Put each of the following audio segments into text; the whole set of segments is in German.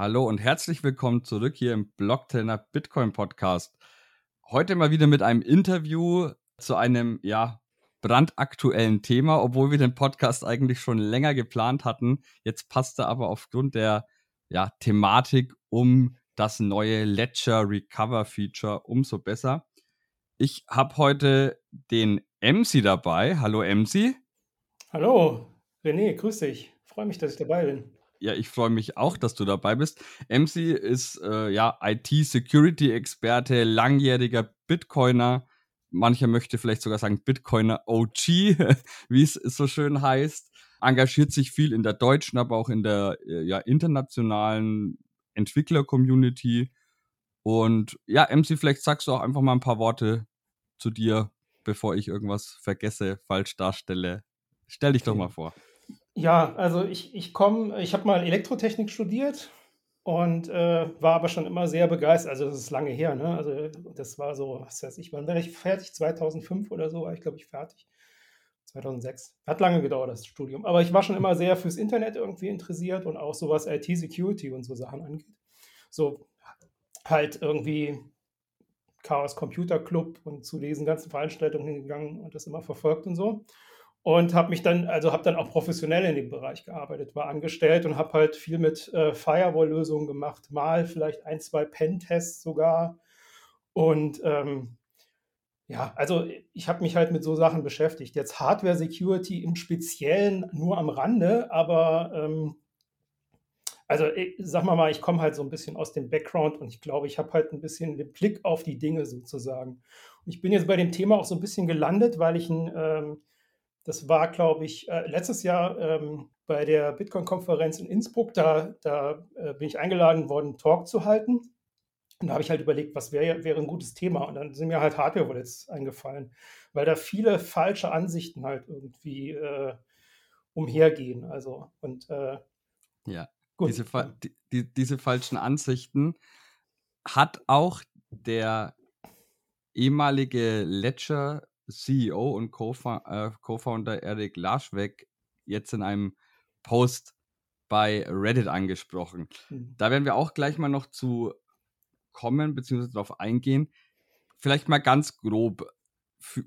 Hallo und herzlich willkommen zurück hier im Blocktrainer Bitcoin Podcast. Heute mal wieder mit einem Interview zu einem, ja, brandaktuellen Thema, obwohl wir den Podcast eigentlich schon länger geplant hatten. Jetzt passt er aber aufgrund der, ja, Thematik um das neue Ledger Recover Feature umso besser. Ich habe heute den MC dabei. Hallo MC. Hallo, René, grüß dich. Freue mich, dass ich dabei bin. Ja, ich freue mich auch, dass du dabei bist. MC ist äh, ja IT-Security-Experte, langjähriger Bitcoiner. Mancher möchte vielleicht sogar sagen Bitcoiner OG, wie es so schön heißt. Engagiert sich viel in der deutschen, aber auch in der äh, ja, internationalen Entwickler-Community. Und ja, MC, vielleicht sagst du auch einfach mal ein paar Worte zu dir, bevor ich irgendwas vergesse, falsch darstelle. Stell dich doch mal vor. Ja, also ich, ich komme, ich habe mal Elektrotechnik studiert und äh, war aber schon immer sehr begeistert. Also das ist lange her, ne? Also das war so, was weiß ich, wann war ich fertig? 2005 oder so war ich, glaube ich, fertig. 2006. Hat lange gedauert, das Studium. Aber ich war schon immer sehr fürs Internet irgendwie interessiert und auch so was IT-Security und so Sachen angeht. So halt irgendwie Chaos Computer Club und zu diesen ganzen Veranstaltungen hingegangen und das immer verfolgt und so und habe mich dann, also habe dann auch professionell in dem Bereich gearbeitet, war angestellt und habe halt viel mit äh, Firewall-Lösungen gemacht, mal vielleicht ein, zwei Pen-Tests sogar. Und ähm, ja, also ich habe mich halt mit so Sachen beschäftigt. Jetzt Hardware-Security im Speziellen nur am Rande, aber ähm, also ich, sag mal mal, ich komme halt so ein bisschen aus dem Background und ich glaube, ich habe halt ein bisschen den Blick auf die Dinge sozusagen. Und ich bin jetzt bei dem Thema auch so ein bisschen gelandet, weil ich ein ähm, das war, glaube ich, äh, letztes Jahr ähm, bei der Bitcoin-Konferenz in Innsbruck. Da, da äh, bin ich eingeladen worden, einen Talk zu halten. Und da habe ich halt überlegt, was wäre wär ein gutes Thema. Und dann sind mir halt Hardware-Wallets eingefallen, weil da viele falsche Ansichten halt irgendwie äh, umhergehen. Also, und äh, ja, gut. Diese, die, die, diese falschen Ansichten hat auch der ehemalige Ledger CEO und äh, Co-Founder Eric Laschweg jetzt in einem Post bei Reddit angesprochen. Mhm. Da werden wir auch gleich mal noch zu kommen, beziehungsweise darauf eingehen. Vielleicht mal ganz grob.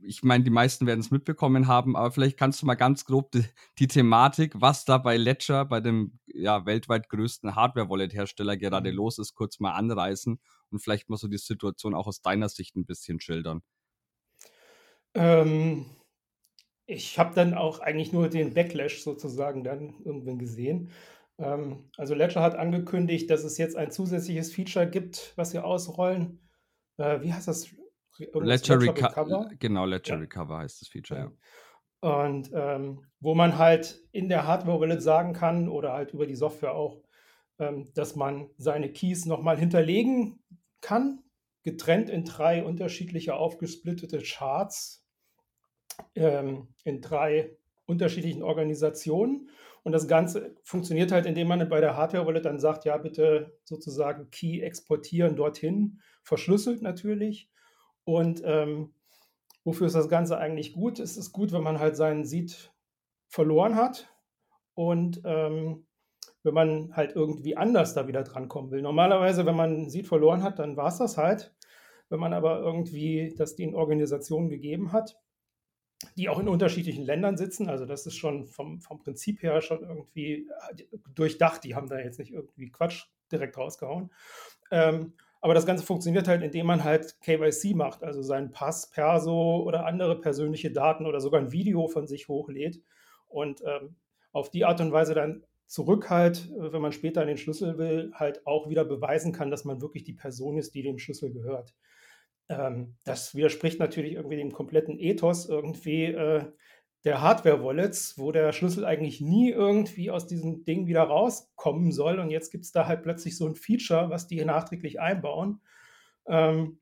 Ich meine, die meisten werden es mitbekommen haben, aber vielleicht kannst du mal ganz grob die, die Thematik, was da bei Ledger, bei dem ja, weltweit größten Hardware-Wallet-Hersteller gerade mhm. los ist, kurz mal anreißen und vielleicht mal so die Situation auch aus deiner Sicht ein bisschen schildern. Ähm, ich habe dann auch eigentlich nur den Backlash sozusagen dann irgendwann gesehen. Ähm, also Ledger hat angekündigt, dass es jetzt ein zusätzliches Feature gibt, was sie ausrollen. Äh, wie heißt das? Ledger, Ledger Reco Recover? Genau, Ledger ja. Recover heißt das Feature, ja. Und ähm, wo man halt in der Hardware-Wallet sagen kann oder halt über die Software auch, ähm, dass man seine Keys nochmal hinterlegen kann, getrennt in drei unterschiedliche aufgesplittete Charts ähm, in drei unterschiedlichen Organisationen. Und das Ganze funktioniert halt, indem man bei der Hardware-Wallet dann sagt, ja, bitte sozusagen Key exportieren dorthin, verschlüsselt natürlich. Und ähm, wofür ist das Ganze eigentlich gut? Es ist gut, wenn man halt seinen Seed verloren hat und ähm, wenn man halt irgendwie anders da wieder drankommen will. Normalerweise, wenn man Seed verloren hat, dann war es das halt. Wenn man aber irgendwie das den Organisationen gegeben hat, die auch in unterschiedlichen Ländern sitzen. Also das ist schon vom, vom Prinzip her schon irgendwie äh, durchdacht. Die haben da jetzt nicht irgendwie Quatsch direkt rausgehauen. Ähm, aber das Ganze funktioniert halt, indem man halt KYC macht, also seinen Pass, Perso oder andere persönliche Daten oder sogar ein Video von sich hochlädt und ähm, auf die Art und Weise dann zurück halt, äh, wenn man später den Schlüssel will, halt auch wieder beweisen kann, dass man wirklich die Person ist, die dem Schlüssel gehört. Ähm, das widerspricht natürlich irgendwie dem kompletten Ethos irgendwie äh, der Hardware-Wallets, wo der Schlüssel eigentlich nie irgendwie aus diesem Ding wieder rauskommen soll. Und jetzt gibt es da halt plötzlich so ein Feature, was die nachträglich einbauen. Ähm,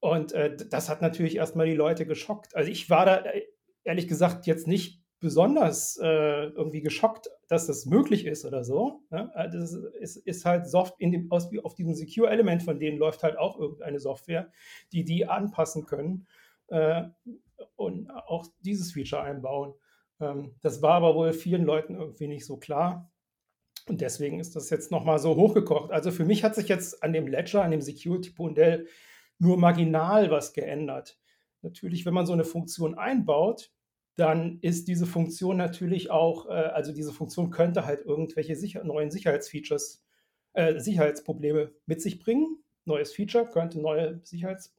und äh, das hat natürlich erstmal die Leute geschockt. Also ich war da äh, ehrlich gesagt jetzt nicht besonders äh, irgendwie geschockt, dass das möglich ist oder so. Ne? Äh, das ist, ist, halt Soft in dem, aus, auf diesem Secure-Element von denen läuft halt auch irgendeine Software, die die anpassen können äh, und auch dieses Feature einbauen. Ähm, das war aber wohl vielen Leuten irgendwie nicht so klar. Und deswegen ist das jetzt nochmal so hochgekocht. Also für mich hat sich jetzt an dem Ledger, an dem Security-Modell nur marginal was geändert. Natürlich, wenn man so eine Funktion einbaut, dann ist diese Funktion natürlich auch, äh, also diese Funktion könnte halt irgendwelche sicher neuen Sicherheitsfeatures, äh, Sicherheitsprobleme mit sich bringen. Neues Feature könnte neue Sicherheits-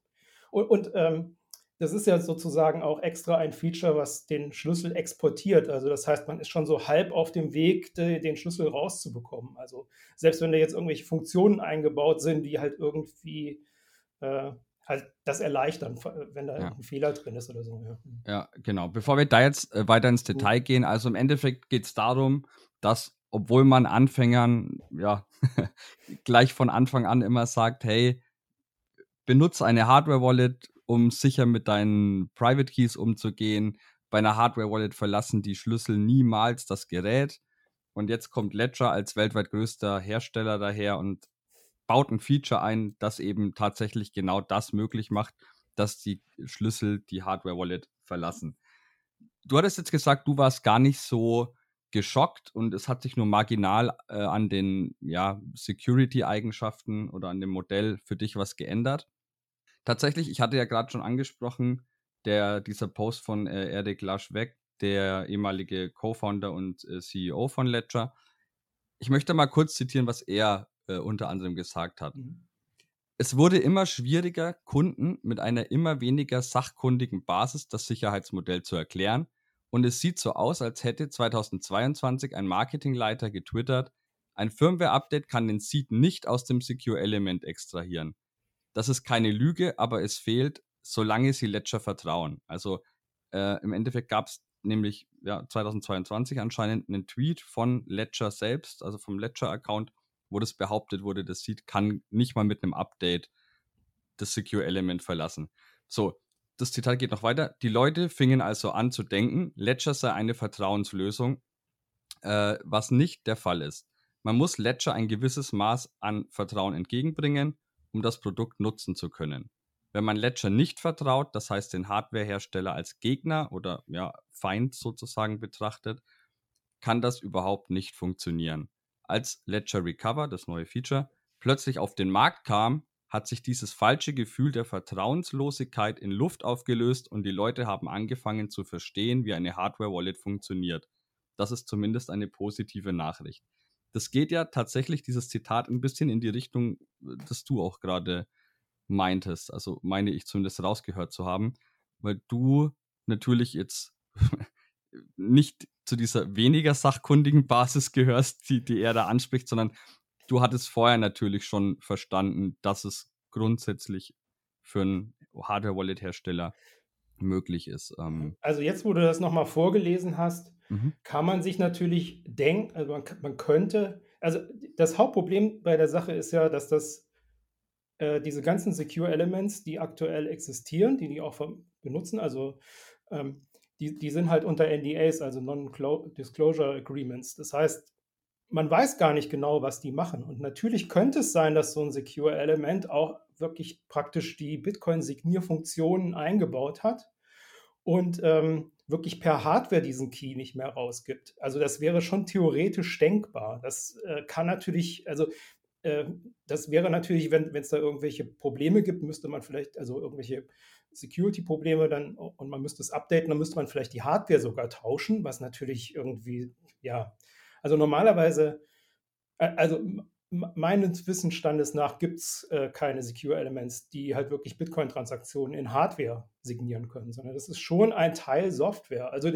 und, und ähm, das ist ja sozusagen auch extra ein Feature, was den Schlüssel exportiert. Also das heißt, man ist schon so halb auf dem Weg, den Schlüssel rauszubekommen. Also selbst wenn da jetzt irgendwelche Funktionen eingebaut sind, die halt irgendwie äh, halt das erleichtern, wenn da ja. ein Fehler drin ist oder so. Ja. ja, genau. Bevor wir da jetzt äh, weiter ins Detail gehen, also im Endeffekt geht es darum, dass obwohl man Anfängern ja gleich von Anfang an immer sagt, hey, benutze eine Hardware-Wallet, um sicher mit deinen Private Keys umzugehen. Bei einer Hardware-Wallet verlassen die Schlüssel niemals das Gerät. Und jetzt kommt Ledger als weltweit größter Hersteller daher und baut ein Feature ein, das eben tatsächlich genau das möglich macht, dass die Schlüssel die Hardware-Wallet verlassen. Du hattest jetzt gesagt, du warst gar nicht so geschockt und es hat sich nur marginal äh, an den ja, Security-Eigenschaften oder an dem Modell für dich was geändert. Tatsächlich, ich hatte ja gerade schon angesprochen, der, dieser Post von äh, Eric Laschweg, der ehemalige Co-Founder und äh, CEO von Ledger. Ich möchte mal kurz zitieren, was er äh, unter anderem gesagt hat. Mhm. Es wurde immer schwieriger, Kunden mit einer immer weniger sachkundigen Basis das Sicherheitsmodell zu erklären. Und es sieht so aus, als hätte 2022 ein Marketingleiter getwittert, ein Firmware-Update kann den Seed nicht aus dem Secure-Element extrahieren. Das ist keine Lüge, aber es fehlt, solange sie Ledger vertrauen. Also äh, im Endeffekt gab es nämlich ja, 2022 anscheinend einen Tweet von Ledger selbst, also vom Ledger-Account, wo das behauptet wurde, das Seed kann nicht mal mit einem Update das Secure Element verlassen. So, das Zitat geht noch weiter. Die Leute fingen also an zu denken, Ledger sei eine Vertrauenslösung, äh, was nicht der Fall ist. Man muss Ledger ein gewisses Maß an Vertrauen entgegenbringen um das Produkt nutzen zu können. Wenn man Ledger nicht vertraut, das heißt den Hardwarehersteller als Gegner oder ja, Feind sozusagen betrachtet, kann das überhaupt nicht funktionieren. Als Ledger Recover, das neue Feature, plötzlich auf den Markt kam, hat sich dieses falsche Gefühl der Vertrauenslosigkeit in Luft aufgelöst und die Leute haben angefangen zu verstehen, wie eine Hardware-Wallet funktioniert. Das ist zumindest eine positive Nachricht das geht ja tatsächlich, dieses Zitat, ein bisschen in die Richtung, das du auch gerade meintest. Also meine ich zumindest rausgehört zu haben, weil du natürlich jetzt nicht zu dieser weniger sachkundigen Basis gehörst, die, die er da anspricht, sondern du hattest vorher natürlich schon verstanden, dass es grundsätzlich für einen Hardware-Wallet-Hersteller möglich ist. Ähm also jetzt, wo du das nochmal vorgelesen hast, mhm. kann man sich natürlich denken, also man, man, könnte, also das Hauptproblem bei der Sache ist ja, dass das äh, diese ganzen Secure Elements, die aktuell existieren, die die auch benutzen, also ähm, die, die sind halt unter NDAs, also Non-Disclosure Agreements. Das heißt, man weiß gar nicht genau, was die machen. Und natürlich könnte es sein, dass so ein Secure Element auch wirklich praktisch die Bitcoin-Signierfunktionen eingebaut hat und ähm, wirklich per Hardware diesen Key nicht mehr rausgibt. Also das wäre schon theoretisch denkbar. Das äh, kann natürlich, also äh, das wäre natürlich, wenn es da irgendwelche Probleme gibt, müsste man vielleicht, also irgendwelche Security-Probleme dann und man müsste es updaten, dann müsste man vielleicht die Hardware sogar tauschen, was natürlich irgendwie, ja, also normalerweise, also meines Wissensstandes nach gibt es äh, keine Secure Elements, die halt wirklich Bitcoin-Transaktionen in Hardware signieren können, sondern das ist schon ein Teil Software. Also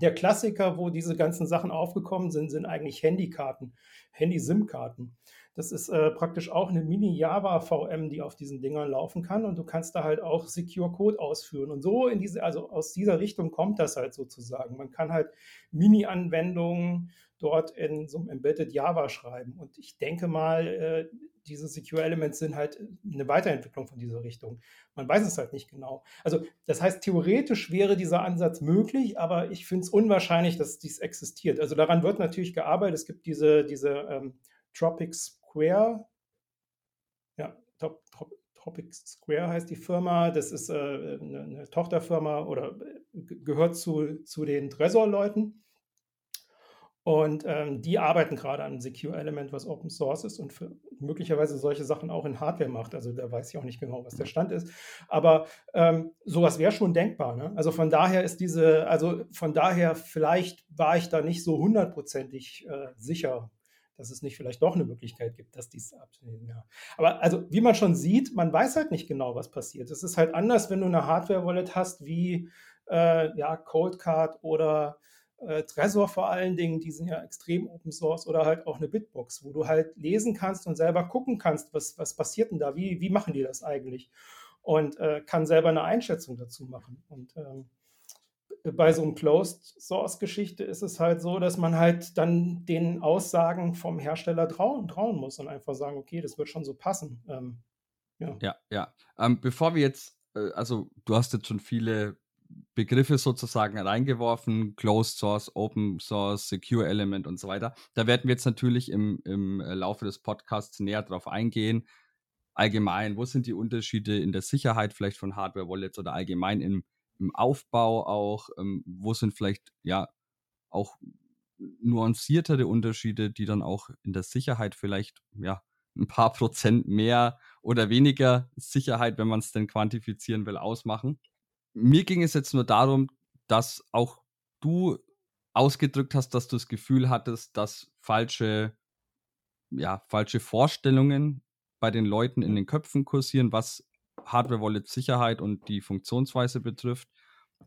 der Klassiker, wo diese ganzen Sachen aufgekommen sind, sind eigentlich Handykarten, Handy-SIM-Karten. Das ist äh, praktisch auch eine Mini-Java-VM, die auf diesen Dingern laufen kann und du kannst da halt auch Secure Code ausführen. Und so in diese, also aus dieser Richtung kommt das halt sozusagen. Man kann halt Mini-Anwendungen dort in so einem Embedded Java schreiben. Und ich denke mal, äh, diese Secure Elements sind halt eine Weiterentwicklung von dieser Richtung. Man weiß es halt nicht genau. Also das heißt, theoretisch wäre dieser Ansatz möglich, aber ich finde es unwahrscheinlich, dass dies existiert. Also daran wird natürlich gearbeitet. Es gibt diese, diese ähm, Tropic Square, ja, Top, Top, Tropic Square heißt die Firma. Das ist äh, eine, eine, Tochterfirma oder äh, gehört zu, zu den Tresor-Leuten. Und ähm, die arbeiten gerade an einem Secure Element, was Open Source ist und möglicherweise solche Sachen auch in Hardware macht. Also da weiß ich auch nicht genau, was der Stand ist. Aber ähm, sowas wäre schon denkbar. Ne? Also von daher ist diese, also von daher vielleicht war ich da nicht so hundertprozentig äh, sicher, dass es nicht vielleicht doch eine Möglichkeit gibt, dass dies abnehmen. Ja. Aber also wie man schon sieht, man weiß halt nicht genau, was passiert. Es ist halt anders, wenn du eine Hardware-Wallet hast wie äh, ja, Coldcard oder äh, Trezor vor allen Dingen, die sind ja extrem Open Source oder halt auch eine Bitbox, wo du halt lesen kannst und selber gucken kannst, was, was passiert denn da, wie, wie machen die das eigentlich und äh, kann selber eine Einschätzung dazu machen. Und ähm, bei so einem Closed Source Geschichte ist es halt so, dass man halt dann den Aussagen vom Hersteller trauen, trauen muss und einfach sagen, okay, das wird schon so passen. Ähm, ja, ja. ja. Ähm, bevor wir jetzt, äh, also du hast jetzt schon viele Begriffe sozusagen reingeworfen, Closed Source, Open Source, Secure Element und so weiter. Da werden wir jetzt natürlich im, im äh, Laufe des Podcasts näher drauf eingehen. Allgemein, wo sind die Unterschiede in der Sicherheit vielleicht von Hardware-Wallets oder allgemein im, im Aufbau auch? Ähm, wo sind vielleicht ja auch nuanciertere Unterschiede, die dann auch in der Sicherheit vielleicht ja ein paar Prozent mehr oder weniger Sicherheit, wenn man es denn quantifizieren will, ausmachen? mir ging es jetzt nur darum, dass auch du ausgedrückt hast, dass du das Gefühl hattest, dass falsche, ja, falsche Vorstellungen bei den Leuten in den Köpfen kursieren, was Hardware-Wallet-Sicherheit und die Funktionsweise betrifft.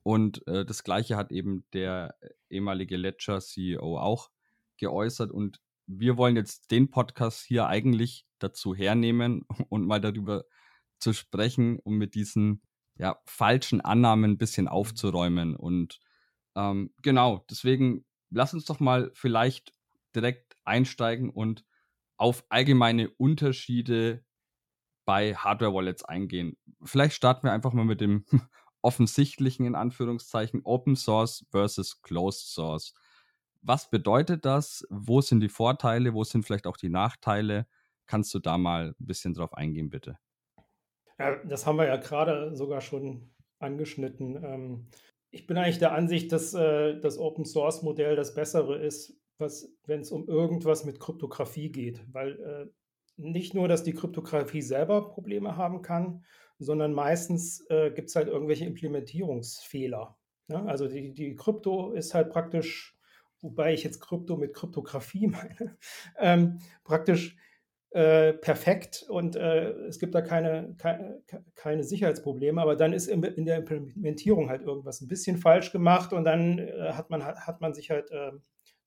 Und äh, das Gleiche hat eben der ehemalige Ledger-CEO auch geäußert. Und wir wollen jetzt den Podcast hier eigentlich dazu hernehmen und mal darüber zu sprechen, um mit diesen ja, falschen Annahmen ein bisschen aufzuräumen. Und ähm, genau, deswegen lass uns doch mal vielleicht direkt einsteigen und auf allgemeine Unterschiede bei Hardware-Wallets eingehen. Vielleicht starten wir einfach mal mit dem offensichtlichen, in Anführungszeichen, Open Source versus Closed Source. Was bedeutet das? Wo sind die Vorteile? Wo sind vielleicht auch die Nachteile? Kannst du da mal ein bisschen drauf eingehen, bitte? Ja, das haben wir ja gerade sogar schon angeschnitten. Ähm, ich bin eigentlich der Ansicht, dass äh, das Open Source Modell das bessere ist, wenn es um irgendwas mit Kryptographie geht, weil äh, nicht nur, dass die Kryptographie selber Probleme haben kann, sondern meistens äh, gibt es halt irgendwelche Implementierungsfehler. Ne? Also die, die Krypto ist halt praktisch, wobei ich jetzt Krypto mit Kryptographie meine, ähm, praktisch äh, perfekt und äh, es gibt da keine, keine, keine, Sicherheitsprobleme, aber dann ist in, der Implementierung halt irgendwas ein bisschen falsch gemacht und dann äh, hat, man, hat, man sich halt äh,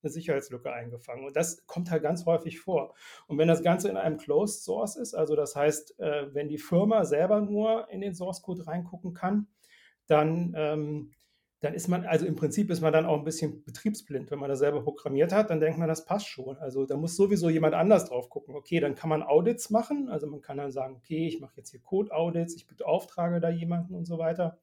eine Sicherheitslücke eingefangen. Und das kommt halt ganz häufig vor. Und wenn das Ganze in einem Closed Source ist, also das heißt, äh, wenn die Firma selber nur in den Source Code reingucken kann, dann ähm, dann ist man, also im Prinzip ist man dann auch ein bisschen betriebsblind. Wenn man das selber programmiert hat, dann denkt man, das passt schon. Also da muss sowieso jemand anders drauf gucken. Okay, dann kann man Audits machen. Also man kann dann sagen, okay, ich mache jetzt hier Code-Audits, ich beauftrage da jemanden und so weiter.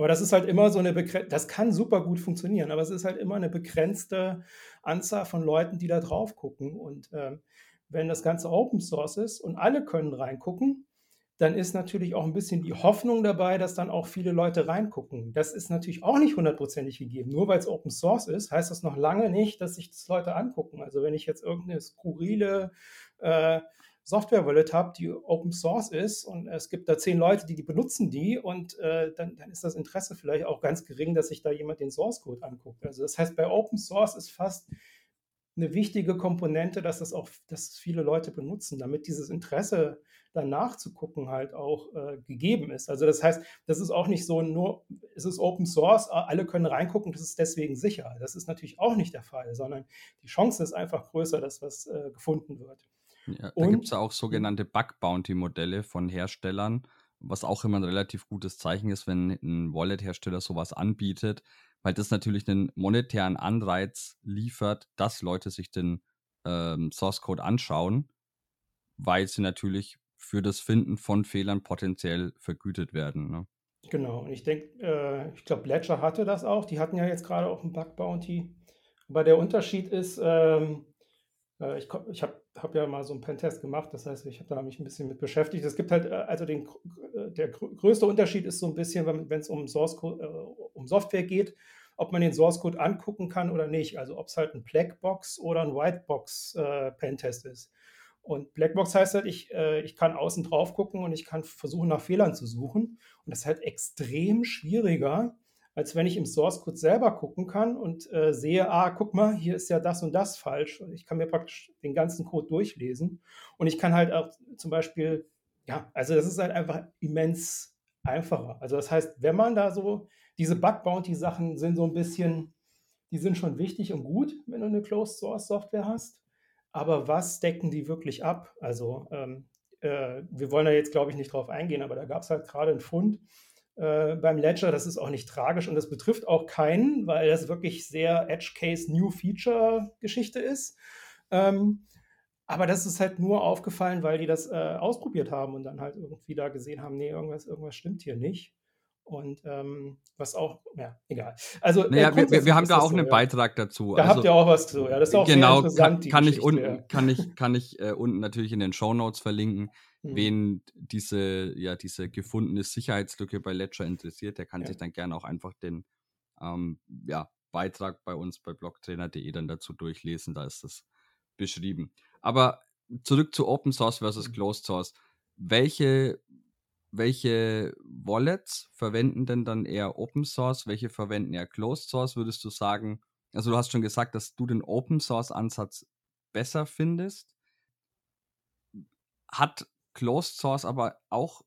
Aber das ist halt immer so eine begrenzte, das kann super gut funktionieren, aber es ist halt immer eine begrenzte Anzahl von Leuten, die da drauf gucken. Und äh, wenn das Ganze Open Source ist und alle können reingucken, dann ist natürlich auch ein bisschen die Hoffnung dabei, dass dann auch viele Leute reingucken. Das ist natürlich auch nicht hundertprozentig gegeben. Nur weil es Open Source ist, heißt das noch lange nicht, dass sich das Leute angucken. Also wenn ich jetzt irgendeine skurrile äh, Software-Wallet habe, die Open Source ist und es gibt da zehn Leute, die die benutzen die und äh, dann, dann, ist das Interesse vielleicht auch ganz gering, dass sich da jemand den Source-Code anguckt. Also das heißt, bei Open Source ist fast eine wichtige Komponente, dass das auch, dass viele Leute benutzen, damit dieses Interesse danach zu gucken halt auch äh, gegeben ist. Also das heißt, das ist auch nicht so nur, es ist Open Source, alle können reingucken, das ist deswegen sicher. Das ist natürlich auch nicht der Fall, sondern die Chance ist einfach größer, dass was äh, gefunden wird. Ja, da gibt es ja auch sogenannte Bug-Bounty-Modelle von Herstellern, was auch immer ein relativ gutes Zeichen ist, wenn ein Wallet-Hersteller sowas anbietet, weil das natürlich einen monetären Anreiz liefert, dass Leute sich den ähm, Source Code anschauen, weil sie natürlich für das Finden von Fehlern potenziell vergütet werden. Ne? Genau, und ich denke, äh, ich glaube, Ledger hatte das auch. Die hatten ja jetzt gerade auch ein Bug Bounty. Aber der Unterschied ist, ähm, äh, ich, ich habe hab ja mal so einen Pentest gemacht, das heißt, ich habe da mich ein bisschen mit beschäftigt. Es gibt halt, äh, also den, äh, der größte Unterschied ist so ein bisschen, wenn es um äh, um Software geht, ob man den Source Code angucken kann oder nicht. Also ob es halt ein Blackbox oder ein Whitebox äh, Pentest ist. Und Blackbox heißt halt, ich, äh, ich kann außen drauf gucken und ich kann versuchen, nach Fehlern zu suchen. Und das ist halt extrem schwieriger, als wenn ich im Source Code selber gucken kann und äh, sehe, ah, guck mal, hier ist ja das und das falsch. Ich kann mir praktisch den ganzen Code durchlesen. Und ich kann halt auch zum Beispiel, ja, also das ist halt einfach immens einfacher. Also das heißt, wenn man da so, diese Bug Bounty Sachen sind so ein bisschen, die sind schon wichtig und gut, wenn du eine Closed Source Software hast. Aber was decken die wirklich ab? Also ähm, äh, wir wollen da jetzt, glaube ich, nicht drauf eingehen, aber da gab es halt gerade einen Fund äh, beim Ledger. Das ist auch nicht tragisch und das betrifft auch keinen, weil das wirklich sehr Edge Case New Feature Geschichte ist. Ähm, aber das ist halt nur aufgefallen, weil die das äh, ausprobiert haben und dann halt irgendwie da gesehen haben, nee, irgendwas, irgendwas stimmt hier nicht. Und ähm, was auch, ja, egal. Also, naja, äh, wir, wir, haben da auch so, einen ja. Beitrag dazu. Da also, habt ihr auch was zu, ja. Das ist auch genau, interessant. Kann, kann ich unten, kann ich, kann ich äh, unten natürlich in den Show Notes verlinken. Mhm. Wen diese, ja, diese gefundene Sicherheitslücke bei Ledger interessiert, der kann ja. sich dann gerne auch einfach den ähm, ja, Beitrag bei uns bei blogtrainer.de dann dazu durchlesen. Da ist das beschrieben. Aber zurück zu Open Source versus mhm. Closed Source. Welche, welche Wallets verwenden denn dann eher Open Source? Welche verwenden eher Closed Source? Würdest du sagen, also du hast schon gesagt, dass du den Open Source Ansatz besser findest. Hat Closed Source aber auch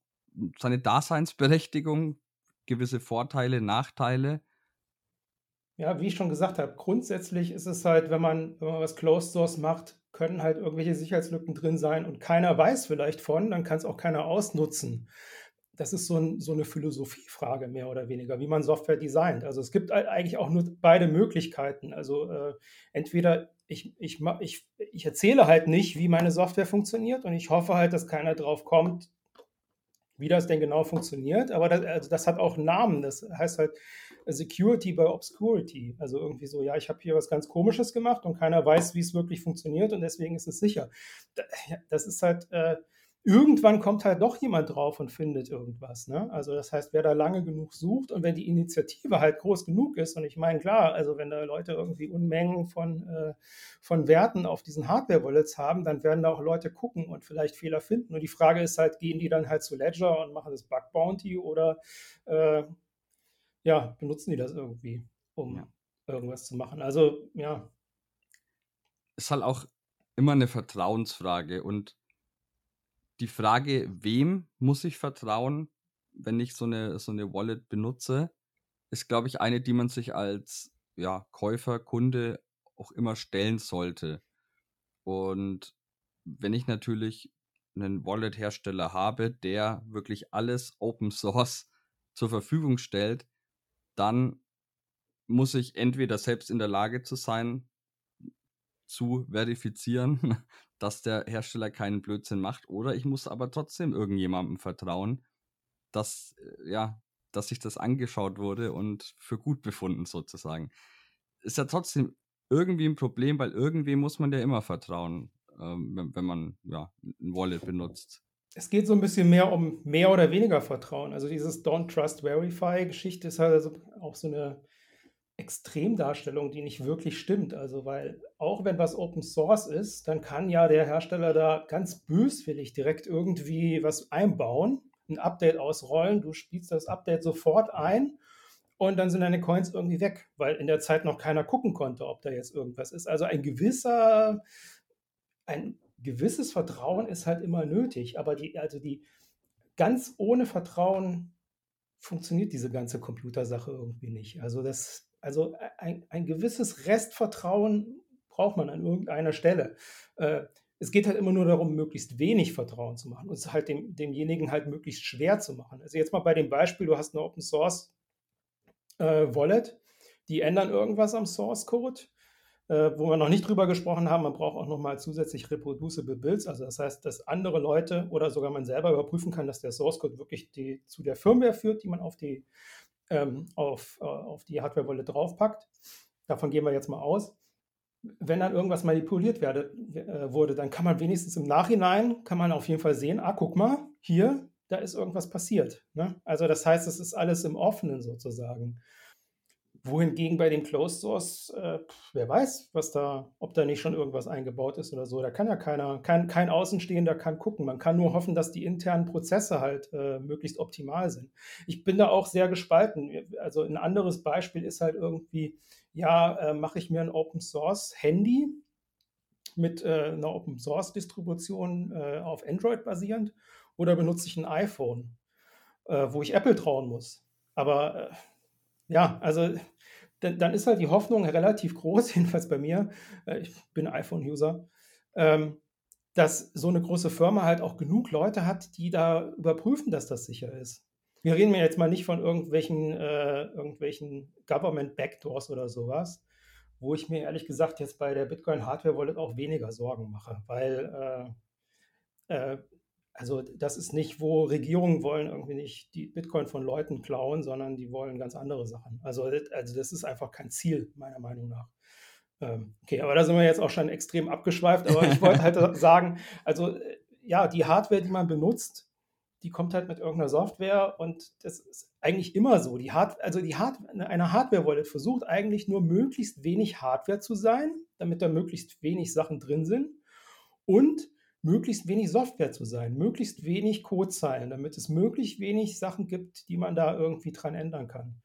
seine Daseinsberechtigung, gewisse Vorteile, Nachteile? Ja, wie ich schon gesagt habe, grundsätzlich ist es halt, wenn man, wenn man was Closed Source macht, können halt irgendwelche Sicherheitslücken drin sein und keiner weiß vielleicht von, dann kann es auch keiner ausnutzen. Das ist so, ein, so, eine Philosophiefrage mehr oder weniger, wie man Software designt. Also es gibt eigentlich auch nur beide Möglichkeiten. Also äh, entweder ich, ich, ich, ich erzähle halt nicht, wie meine Software funktioniert und ich hoffe halt, dass keiner drauf kommt, wie das denn genau funktioniert. Aber das, also das hat auch einen Namen. Das heißt halt Security by Obscurity. Also irgendwie so, ja, ich habe hier was ganz Komisches gemacht und keiner weiß, wie es wirklich funktioniert und deswegen ist es sicher. Das ist halt, äh, irgendwann kommt halt doch jemand drauf und findet irgendwas. Ne? Also das heißt, wer da lange genug sucht und wenn die Initiative halt groß genug ist, und ich meine, klar, also wenn da Leute irgendwie Unmengen von, äh, von Werten auf diesen Hardware-Wallets haben, dann werden da auch Leute gucken und vielleicht Fehler finden. Und die Frage ist halt, gehen die dann halt zu Ledger und machen das Bug Bounty oder äh, ja, benutzen die das irgendwie, um ja. irgendwas zu machen? Also ja. Ist halt auch immer eine Vertrauensfrage und die Frage, wem muss ich vertrauen, wenn ich so eine, so eine Wallet benutze, ist, glaube ich, eine, die man sich als ja, Käufer, Kunde auch immer stellen sollte. Und wenn ich natürlich einen Wallet-Hersteller habe, der wirklich alles Open Source zur Verfügung stellt, dann muss ich entweder selbst in der Lage zu sein, zu verifizieren, dass der Hersteller keinen Blödsinn macht, oder ich muss aber trotzdem irgendjemandem vertrauen, dass, äh, ja, dass sich das angeschaut wurde und für gut befunden sozusagen. Ist ja trotzdem irgendwie ein Problem, weil irgendwie muss man ja immer vertrauen, ähm, wenn, man ja, ein Wallet benutzt. Es geht so ein bisschen mehr um mehr oder weniger Vertrauen. Also dieses Don't Trust Verify Geschichte ist halt also auch so eine Extremdarstellung, die nicht wirklich stimmt. Also, weil auch wenn was Open Source ist, dann kann ja der Hersteller da ganz böswillig direkt irgendwie was einbauen, ein Update ausrollen, du spielst das Update sofort ein und dann sind deine Coins irgendwie weg, weil in der Zeit noch keiner gucken konnte, ob da jetzt irgendwas ist. Also ein gewisser, ein gewisses Vertrauen ist halt immer nötig, aber die, also die ganz ohne Vertrauen funktioniert diese ganze Computersache irgendwie nicht. Also das, also äh, ein, ein gewisses Restvertrauen braucht man an irgendeiner Stelle. Äh, es geht halt immer nur darum, möglichst wenig Vertrauen zu machen und es halt dem, demjenigen halt möglichst schwer zu machen. Also jetzt mal bei dem Beispiel, du hast eine Open Source äh, Wallet, die ändern irgendwas am Source Code, äh, wo wir noch nicht drüber gesprochen haben, man braucht auch nochmal zusätzlich reproducible Builds, also das heißt, dass andere Leute oder sogar man selber überprüfen kann, dass der Source Code wirklich die, zu der Firmware führt, die man auf die ähm, auf, äh, auf die Hardware-Wallet draufpackt. Davon gehen wir jetzt mal aus. Wenn dann irgendwas manipuliert werde, äh, wurde, dann kann man wenigstens im Nachhinein, kann man auf jeden Fall sehen, ah, guck mal, hier, da ist irgendwas passiert. Ne? Also das heißt, es ist alles im Offenen sozusagen. Wohingegen bei dem Closed Source, äh, wer weiß, was da, ob da nicht schon irgendwas eingebaut ist oder so. Da kann ja keiner, kein, kein Außenstehender kann gucken. Man kann nur hoffen, dass die internen Prozesse halt äh, möglichst optimal sind. Ich bin da auch sehr gespalten. Also ein anderes Beispiel ist halt irgendwie, ja, äh, mache ich mir ein Open Source Handy mit äh, einer Open Source Distribution äh, auf Android basierend oder benutze ich ein iPhone, äh, wo ich Apple trauen muss. Aber ja, also dann, dann, ist halt die Hoffnung relativ groß, jedenfalls bei mir, äh, ich bin iPhone-User, ähm, dass so eine große Firma halt auch genug Leute hat, die da überprüfen, dass das sicher ist. Wir reden mir jetzt mal nicht von irgendwelchen, äh, irgendwelchen Government-Backdoors oder sowas, wo ich mir ehrlich gesagt jetzt bei der Bitcoin Hardware Wallet auch weniger Sorgen mache, weil äh, äh, also das ist nicht, wo Regierungen wollen irgendwie nicht die Bitcoin von Leuten klauen, sondern die wollen ganz andere Sachen. Also, also das ist einfach kein Ziel, meiner Meinung nach. Ähm, okay, aber da sind wir jetzt auch schon extrem abgeschweift. Aber ich wollte halt sagen, also äh, ja, die Hardware, die man benutzt, die kommt halt mit irgendeiner Software und das ist eigentlich immer so. Die Hard also die Hard eine Hardware-Wallet versucht eigentlich nur möglichst wenig Hardware zu sein, damit da möglichst wenig Sachen drin sind und möglichst wenig Software zu sein, möglichst wenig Codezeilen, damit es möglichst wenig Sachen gibt, die man da irgendwie dran ändern kann,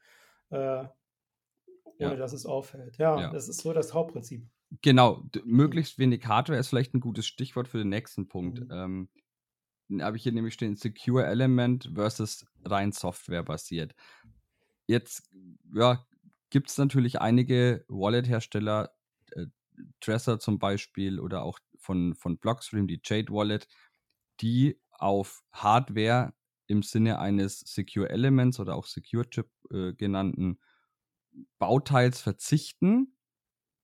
äh, ohne ja. dass es auffällt. Ja, ja, das ist so das Hauptprinzip. Genau, möglichst wenig Hardware ist vielleicht ein gutes Stichwort für den nächsten Punkt. Mhm. Ähm, habe ich hier nämlich stehen, Secure Element versus rein Software basiert. Jetzt ja, gibt es natürlich einige Wallet-Hersteller, äh, Dresser zum Beispiel oder auch von, von Blockstream, die Jade Wallet, die auf Hardware im Sinne eines Secure Elements oder auch Secure Chip äh, genannten Bauteils verzichten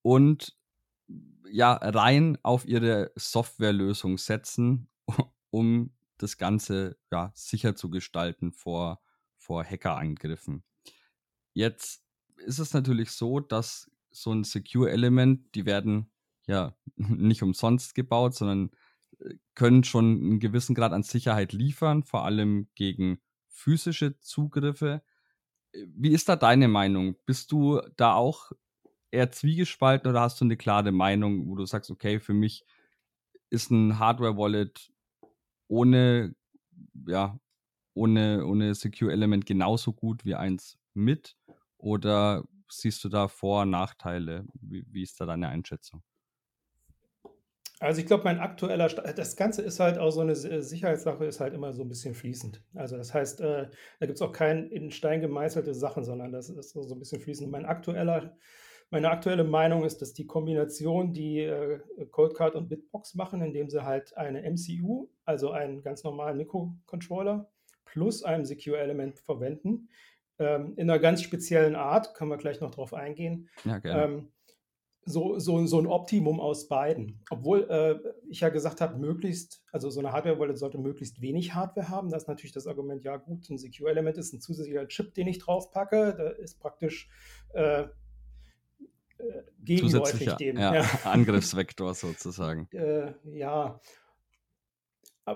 und ja rein auf ihre Softwarelösung setzen, um das Ganze ja, sicher zu gestalten vor, vor Hackerangriffen. Jetzt ist es natürlich so, dass so ein Secure Element, die werden ja nicht umsonst gebaut, sondern äh, können schon einen gewissen Grad an Sicherheit liefern, vor allem gegen physische Zugriffe. Äh, wie ist da deine Meinung? Bist du da auch eher zwiegespalten oder hast du eine klare Meinung, wo du sagst, okay, für mich ist ein Hardware-Wallet ohne, ja, ohne, ohne Secure Element genauso gut wie eins mit? Oder siehst du da Vor- und Nachteile? Wie, wie ist da deine Einschätzung? Also ich glaube, mein aktueller, das Ganze ist halt auch so eine Sicherheitssache, ist halt immer so ein bisschen fließend. Also das heißt, äh, da gibt es auch keine in Stein gemeißelte Sachen, sondern das ist so ein bisschen fließend. Mein aktueller, meine aktuelle Meinung ist, dass die Kombination, die äh, Coldcard und Bitbox machen, indem sie halt eine MCU, also einen ganz normalen Mikrocontroller plus einem Secure Element verwenden, ähm, in einer ganz speziellen Art, können wir gleich noch drauf eingehen. Ja, gerne. Ähm, so, so, so ein Optimum aus beiden. Obwohl äh, ich ja gesagt habe, möglichst, also so eine Hardware-Wallet sollte möglichst wenig Hardware haben. Das ist natürlich das Argument, ja gut, ein Secure-Element ist ein zusätzlicher Chip, den ich drauf packe. Da ist praktisch äh, äh, gegenläufig dem. Ja, ja. Angriffsvektor sozusagen. Äh, ja.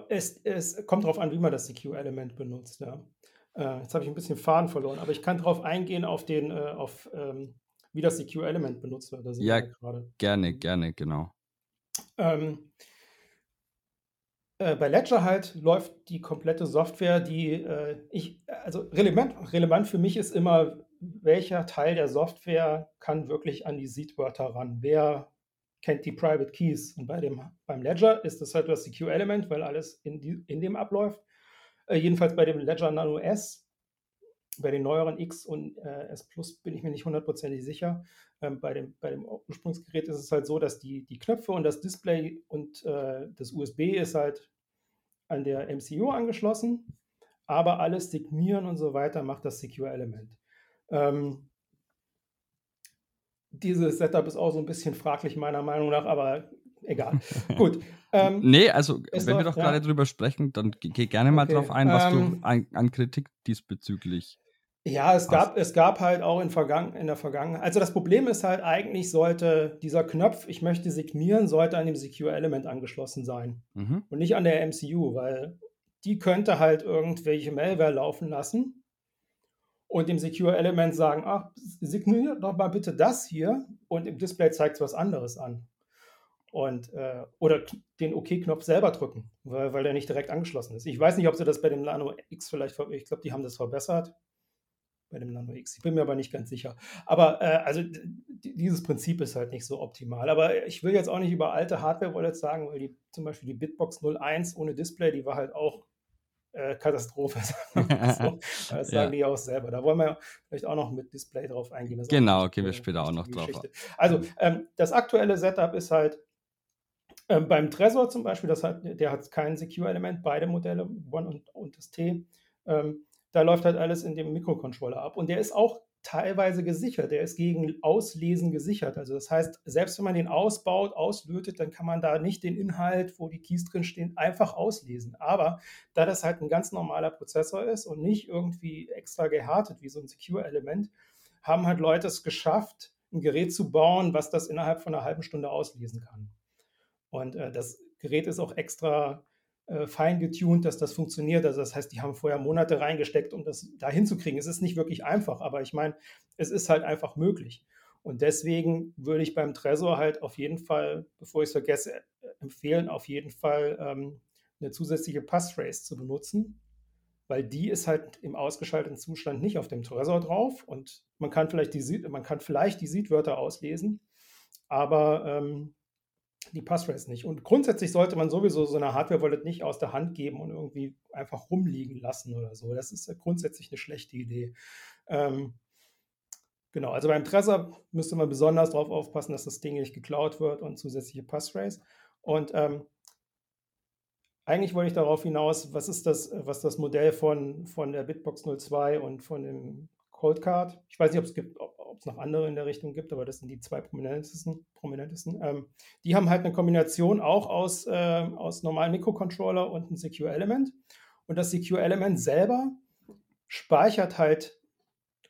Es, es kommt darauf an, wie man das Secure-Element benutzt. Ja. Äh, jetzt habe ich ein bisschen Faden verloren, aber ich kann darauf eingehen, auf den, äh, auf ähm, wie das EQ-Element benutzt wird. ja, gerade. gerne, gerne, genau. Ähm, äh, bei Ledger halt läuft die komplette Software, die äh, ich, also relevant, relevant für mich ist immer, welcher Teil der Software kann wirklich an die Seedwörter ran? Wer kennt die Private Keys? Und bei dem, beim Ledger ist das halt das EQ-Element, weil alles in, die, in dem abläuft. Äh, jedenfalls bei dem Ledger Nano S bei den neueren X und äh, S Plus bin ich mir nicht hundertprozentig sicher. Ähm, bei, dem, bei dem Ursprungsgerät ist es halt so, dass die, die Knöpfe und das Display und äh, das USB ist halt an der MCU angeschlossen, aber alles Signieren und so weiter macht das Secure Element. Ähm, dieses Setup ist auch so ein bisschen fraglich meiner Meinung nach, aber egal. Gut. Ähm, nee, also wenn wir doch ja. gerade drüber sprechen, dann geh gerne mal okay. drauf ein, was ähm, du an, an, Kritik diesbezüglich ja, es gab, es gab halt auch in, Vergangen, in der Vergangenheit. Also das Problem ist halt, eigentlich sollte dieser Knopf, ich möchte signieren, sollte an dem Secure Element angeschlossen sein. Mhm. Und nicht an der MCU, weil die könnte halt irgendwelche Malware laufen lassen. und dem Secure Element sagen, ach, signiert doch mal bitte das hier und im Display zeigt es was anderes an. Und, äh, oder den OK-Knopf selber drücken, weil, weil der nicht direkt angeschlossen ist. Ich weiß nicht, ob sie das bei dem Nano X vielleicht, ich glaube, die haben das verbessert bei dem Nano X. Ich bin mir aber nicht ganz sicher. Aber äh, also dieses Prinzip ist halt nicht so optimal. Aber ich will jetzt auch nicht über alte Hardware-Wallets sagen, weil die zum Beispiel die Bitbox 01 ohne Display, die war halt auch äh, Katastrophe. so. Das sagen ja. die auch selber. Da wollen wir vielleicht auch noch mit Display drauf eingehen. genau, gehen wir später auch noch drauf. Also ähm, das aktuelle Setup ist halt ähm, beim Tresor zum Beispiel, das hat, der hat kein Secure-Element, beide Modelle, One und, und das T. Ähm, da läuft halt alles in dem Mikrocontroller ab. Und der ist auch teilweise gesichert. Der ist gegen Auslesen gesichert. Also das heißt, selbst wenn man den ausbaut, auslötet, dann kann man da nicht den Inhalt, wo die Keys drin stehen, einfach auslesen. Aber da das halt ein ganz normaler Prozessor ist und nicht irgendwie extra gehärtet wie so ein Secure-Element, haben halt Leute es geschafft, ein Gerät zu bauen, was das innerhalb von einer halben Stunde auslesen kann. Und äh, das Gerät ist auch extra äh, fein getuned, dass das funktioniert. Also das heißt, die haben vorher Monate reingesteckt, um das da hinzukriegen. Es ist nicht wirklich einfach, aber ich meine, es ist halt einfach möglich. Und deswegen würde ich beim Tresor halt auf jeden Fall, bevor ich es vergesse, empfehlen, auf jeden Fall ähm, eine zusätzliche Passphrase zu benutzen, weil die ist halt im ausgeschalteten Zustand nicht auf dem Tresor drauf und man kann vielleicht die, man kann vielleicht die Seed-Wörter auslesen, aber ähm, die Passphrase nicht. Und grundsätzlich sollte man sowieso so eine Hardware-Wallet nicht aus der Hand geben und irgendwie einfach rumliegen lassen oder so. Das ist grundsätzlich eine schlechte Idee. Ähm, genau, also beim Trezor müsste man besonders darauf aufpassen, dass das Ding nicht geklaut wird und zusätzliche Passphrase. Und ähm, eigentlich wollte ich darauf hinaus, was ist das, was das Modell von, von der Bitbox 02 und von dem Cold Card. Ich weiß nicht, ob es gibt, ob es noch andere in der Richtung gibt, aber das sind die zwei prominentesten. prominentesten. Ähm, die haben halt eine Kombination auch aus, äh, aus normalen Mikrocontroller und einem Secure Element. Und das Secure Element selber speichert halt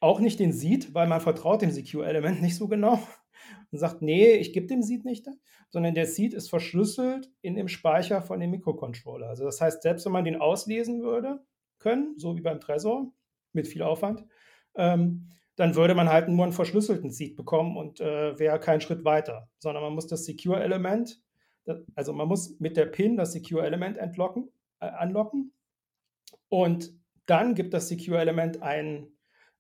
auch nicht den Seed, weil man vertraut dem Secure Element nicht so genau und sagt, nee, ich gebe dem Seed nicht, sondern der Seed ist verschlüsselt in dem Speicher von dem Mikrocontroller. Also das heißt, selbst wenn man den auslesen würde können, so wie beim Tresor, mit viel Aufwand, ähm, dann würde man halt nur einen verschlüsselten Seed bekommen und äh, wäre kein Schritt weiter, sondern man muss das Secure-Element, also man muss mit der PIN das Secure-Element entlocken, äh, anlocken und dann gibt das Secure-Element ein,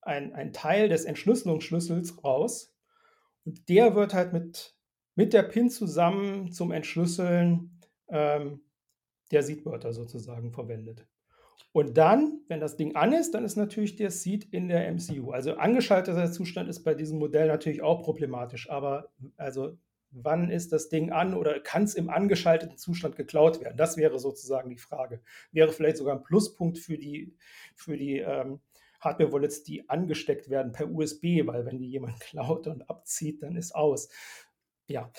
ein, ein Teil des Entschlüsselungsschlüssels raus und der wird halt mit, mit der PIN zusammen zum Entschlüsseln ähm, der Seedwörter sozusagen verwendet. Und dann, wenn das Ding an ist, dann ist natürlich der Seed in der MCU. Also angeschalteter Zustand ist bei diesem Modell natürlich auch problematisch. Aber also wann ist das Ding an oder kann es im angeschalteten Zustand geklaut werden? Das wäre sozusagen die Frage. Wäre vielleicht sogar ein Pluspunkt für die, für die ähm, Hardware-Wallets, die angesteckt werden per USB, weil wenn die jemand klaut und abzieht, dann ist aus. Ja,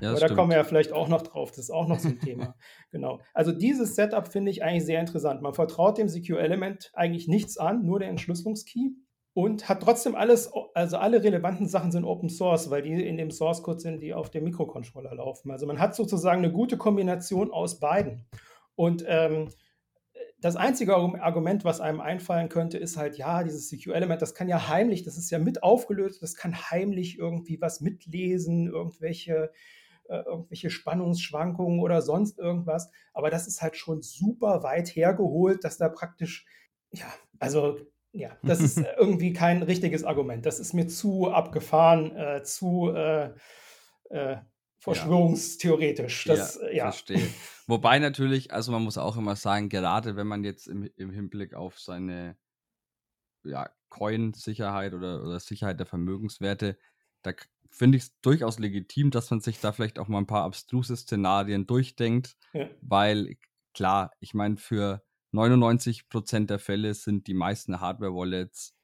ja aber da kommen wir ja vielleicht auch noch drauf. Das ist auch noch so ein Thema. genau. Also dieses Setup finde ich eigentlich sehr interessant. Man vertraut dem Secure Element eigentlich nichts an, nur der Entschlüsselungskey und hat trotzdem alles, also alle relevanten Sachen sind Open Source, weil die in dem Source Code sind, die auf dem Mikrocontroller laufen. Also man hat sozusagen eine gute Kombination aus beiden. Und ähm, das einzige Argument, was einem einfallen könnte, ist halt, ja, dieses CQ-Element, das kann ja heimlich, das ist ja mit aufgelöst, das kann heimlich irgendwie was mitlesen, irgendwelche, äh, irgendwelche Spannungsschwankungen oder sonst irgendwas. Aber das ist halt schon super weit hergeholt, dass da praktisch, ja, also ja, das ist irgendwie kein richtiges Argument. Das ist mir zu abgefahren, äh, zu äh, äh verschwörungstheoretisch. Das, ja, ja. verstehe. Wobei natürlich, also man muss auch immer sagen, gerade wenn man jetzt im, im Hinblick auf seine ja, Coin-Sicherheit oder, oder Sicherheit der Vermögenswerte, da finde ich es durchaus legitim, dass man sich da vielleicht auch mal ein paar abstruse Szenarien durchdenkt, ja. weil klar, ich meine, für 99% der Fälle sind die meisten Hardware-Wallets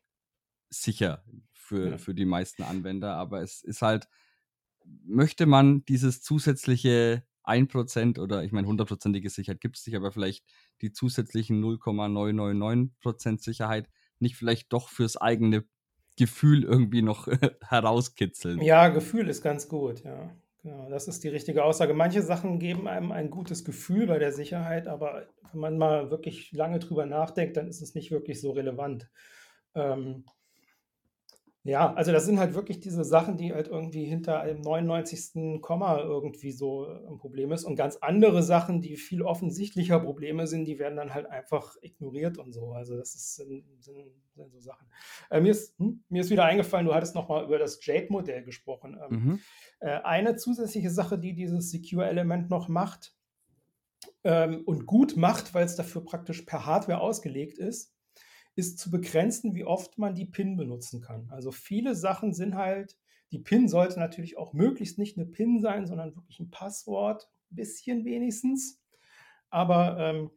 sicher für, ja. für die meisten Anwender, aber es ist halt, möchte man dieses zusätzliche 1% oder ich meine, hundertprozentige Sicherheit gibt es nicht, aber vielleicht die zusätzlichen 0,999% Sicherheit nicht vielleicht doch fürs eigene Gefühl irgendwie noch herauskitzeln. Ja, Gefühl ist ganz gut, ja. Genau, das ist die richtige Aussage. Manche Sachen geben einem ein gutes Gefühl bei der Sicherheit, aber wenn man mal wirklich lange drüber nachdenkt, dann ist es nicht wirklich so relevant. Ähm, ja, also das sind halt wirklich diese Sachen, die halt irgendwie hinter einem 99. Komma irgendwie so äh, ein Problem ist. Und ganz andere Sachen, die viel offensichtlicher Probleme sind, die werden dann halt einfach ignoriert und so. Also das ist, sind, sind, sind so Sachen. Äh, mir, ist, hm, mir ist wieder eingefallen, du hattest nochmal über das Jade-Modell gesprochen. Ähm, mhm. äh, eine zusätzliche Sache, die dieses Secure-Element noch macht ähm, und gut macht, weil es dafür praktisch per Hardware ausgelegt ist, ist zu begrenzen, wie oft man die PIN benutzen kann. Also viele Sachen sind halt, die PIN sollte natürlich auch möglichst nicht eine PIN sein, sondern wirklich ein Passwort, ein bisschen wenigstens. Aber ähm,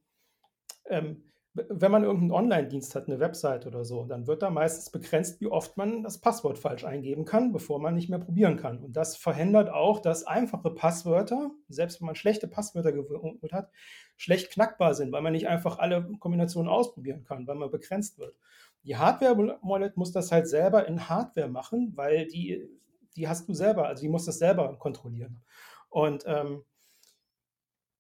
ähm, wenn man irgendeinen Online-Dienst hat, eine Website oder so, dann wird da meistens begrenzt, wie oft man das Passwort falsch eingeben kann, bevor man nicht mehr probieren kann. Und das verhindert auch, dass einfache Passwörter, selbst wenn man schlechte Passwörter gewöhnt hat, schlecht knackbar sind, weil man nicht einfach alle Kombinationen ausprobieren kann, weil man begrenzt wird. Die Hardware-Wallet muss das halt selber in Hardware machen, weil die, die hast du selber, also die muss das selber kontrollieren. Und ähm,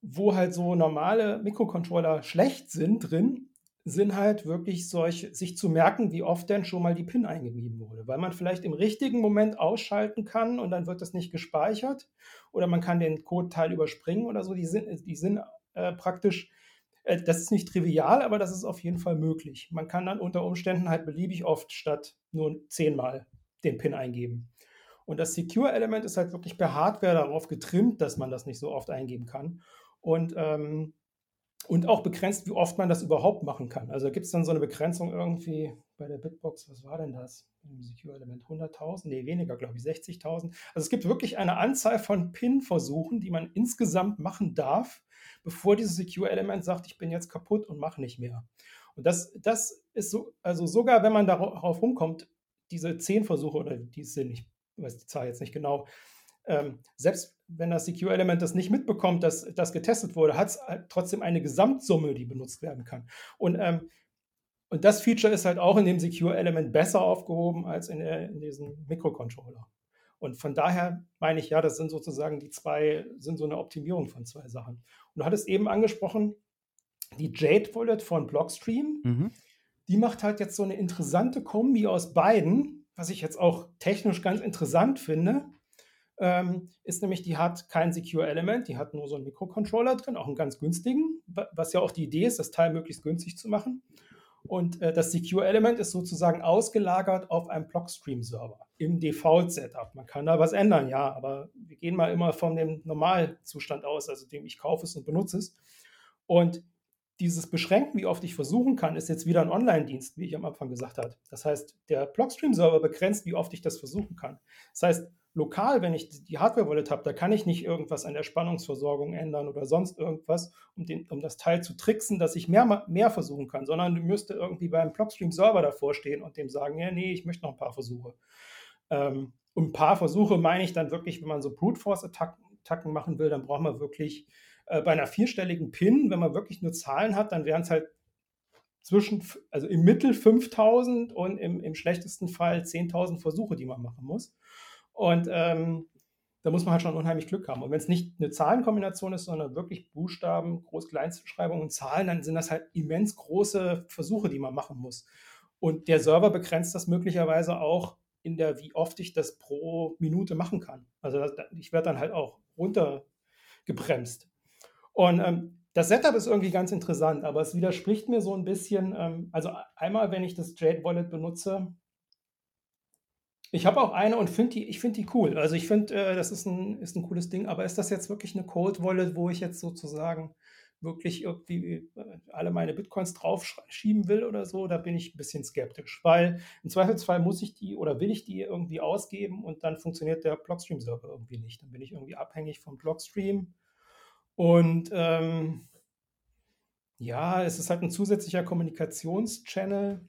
wo halt so normale Mikrocontroller schlecht sind drin, sind halt wirklich solche, sich zu merken, wie oft denn schon mal die PIN eingegeben wurde. Weil man vielleicht im richtigen Moment ausschalten kann und dann wird das nicht gespeichert. Oder man kann den Code-Teil überspringen oder so. Die sind, die sind äh, praktisch, äh, das ist nicht trivial, aber das ist auf jeden Fall möglich. Man kann dann unter Umständen halt beliebig oft statt nur zehnmal den PIN eingeben. Und das Secure-Element ist halt wirklich per Hardware darauf getrimmt, dass man das nicht so oft eingeben kann und, ähm, und auch begrenzt, wie oft man das überhaupt machen kann. Also gibt es dann so eine Begrenzung irgendwie bei der Bitbox, was war denn das? Im Secure-Element 100.000? Nee, weniger, glaube ich, 60.000. Also es gibt wirklich eine Anzahl von PIN-Versuchen, die man insgesamt machen darf, bevor dieses Secure-Element sagt, ich bin jetzt kaputt und mache nicht mehr. Und das, das ist so, also sogar wenn man darauf rumkommt, diese zehn Versuche oder die sind, ich weiß die Zahl jetzt nicht genau, ähm, selbst wenn das Secure-Element das nicht mitbekommt, dass das getestet wurde, hat es halt trotzdem eine Gesamtsumme, die benutzt werden kann. Und, ähm, und das Feature ist halt auch in dem Secure-Element besser aufgehoben als in, der, in diesem Mikrocontroller. Und von daher meine ich, ja, das sind sozusagen die zwei, sind so eine Optimierung von zwei Sachen. Und du hattest eben angesprochen, die Jade Wallet von Blockstream, mhm. die macht halt jetzt so eine interessante Kombi aus beiden, was ich jetzt auch technisch ganz interessant finde ähm, ist nämlich, die hat kein Secure Element, die hat nur so einen Mikrocontroller drin, auch einen ganz günstigen, was ja auch die Idee ist, das Teil möglichst günstig zu machen. Und äh, das Secure Element ist sozusagen ausgelagert auf einem Blockstream-Server im Default-Setup. Man kann da was ändern, ja, aber wir gehen mal immer von dem Normalzustand aus, also dem ich kaufe es und benutze es. Und dieses Beschränken, wie oft ich versuchen kann, ist jetzt wieder ein Online-Dienst, wie ich am Anfang gesagt habe. Das heißt, der Blockstream-Server begrenzt, wie oft ich das versuchen kann. Das heißt, lokal, wenn ich die Hardware-Wallet habe, da kann ich nicht irgendwas an der Spannungsversorgung ändern oder sonst irgendwas, um, den, um das Teil zu tricksen, dass ich mehr, mehr versuchen kann, sondern du müsste irgendwie beim Blockstream-Server davor stehen und dem sagen, ja, nee, ich möchte noch ein paar Versuche. Ähm, und ein paar Versuche meine ich dann wirklich, wenn man so Brute Force-Attacken machen will, dann braucht man wirklich äh, bei einer vierstelligen PIN, wenn man wirklich nur Zahlen hat, dann wären es halt zwischen, also im Mittel 5000 und im, im schlechtesten Fall 10.000 Versuche, die man machen muss. Und ähm, da muss man halt schon unheimlich Glück haben. Und wenn es nicht eine Zahlenkombination ist, sondern wirklich Buchstaben, Groß-Kleinstbeschreibungen und Zahlen, dann sind das halt immens große Versuche, die man machen muss. Und der Server begrenzt das möglicherweise auch in der, wie oft ich das pro Minute machen kann. Also ich werde dann halt auch runtergebremst. Und ähm, das Setup ist irgendwie ganz interessant, aber es widerspricht mir so ein bisschen. Ähm, also einmal, wenn ich das Jade Wallet benutze, ich habe auch eine und finde die, ich finde die cool. Also ich finde, äh, das ist ein, ist ein cooles Ding, aber ist das jetzt wirklich eine Cold Wallet, wo ich jetzt sozusagen wirklich irgendwie äh, alle meine Bitcoins draufschieben will oder so, da bin ich ein bisschen skeptisch, weil im Zweifelsfall muss ich die oder will ich die irgendwie ausgeben und dann funktioniert der Blockstream-Server irgendwie nicht. Dann bin ich irgendwie abhängig vom Blockstream und ähm, ja, es ist halt ein zusätzlicher Kommunikationschannel.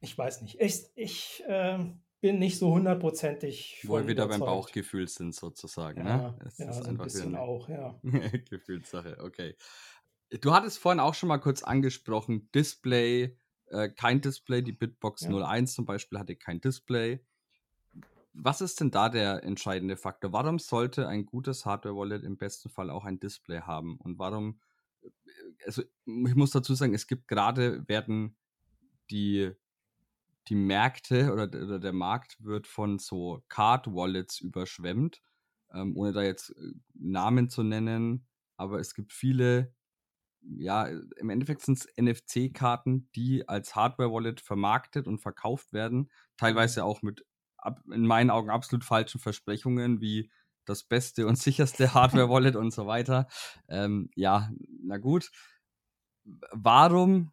Ich weiß nicht. Ich, ich äh, bin nicht so hundertprozentig. Wo wir wieder beim Bauchgefühl sind, sozusagen. Ja, ne? Es ja, ist so ein bisschen auch, ja. Gefühlssache, okay. Du hattest vorhin auch schon mal kurz angesprochen, Display, äh, kein Display, die Bitbox ja. 01 zum Beispiel hatte kein Display. Was ist denn da der entscheidende Faktor? Warum sollte ein gutes Hardware-Wallet im besten Fall auch ein Display haben? Und warum, äh, also ich muss dazu sagen, es gibt gerade, werden die die Märkte oder, oder, der Markt wird von so Card-Wallets überschwemmt, ähm, ohne da jetzt äh, Namen zu nennen. Aber es gibt viele, ja, im Endeffekt sind es NFC-Karten, die als Hardware-Wallet vermarktet und verkauft werden. Teilweise auch mit in meinen Augen absolut falschen Versprechungen, wie das beste und sicherste Hardware-Wallet und so weiter. Ähm, ja, na gut. Warum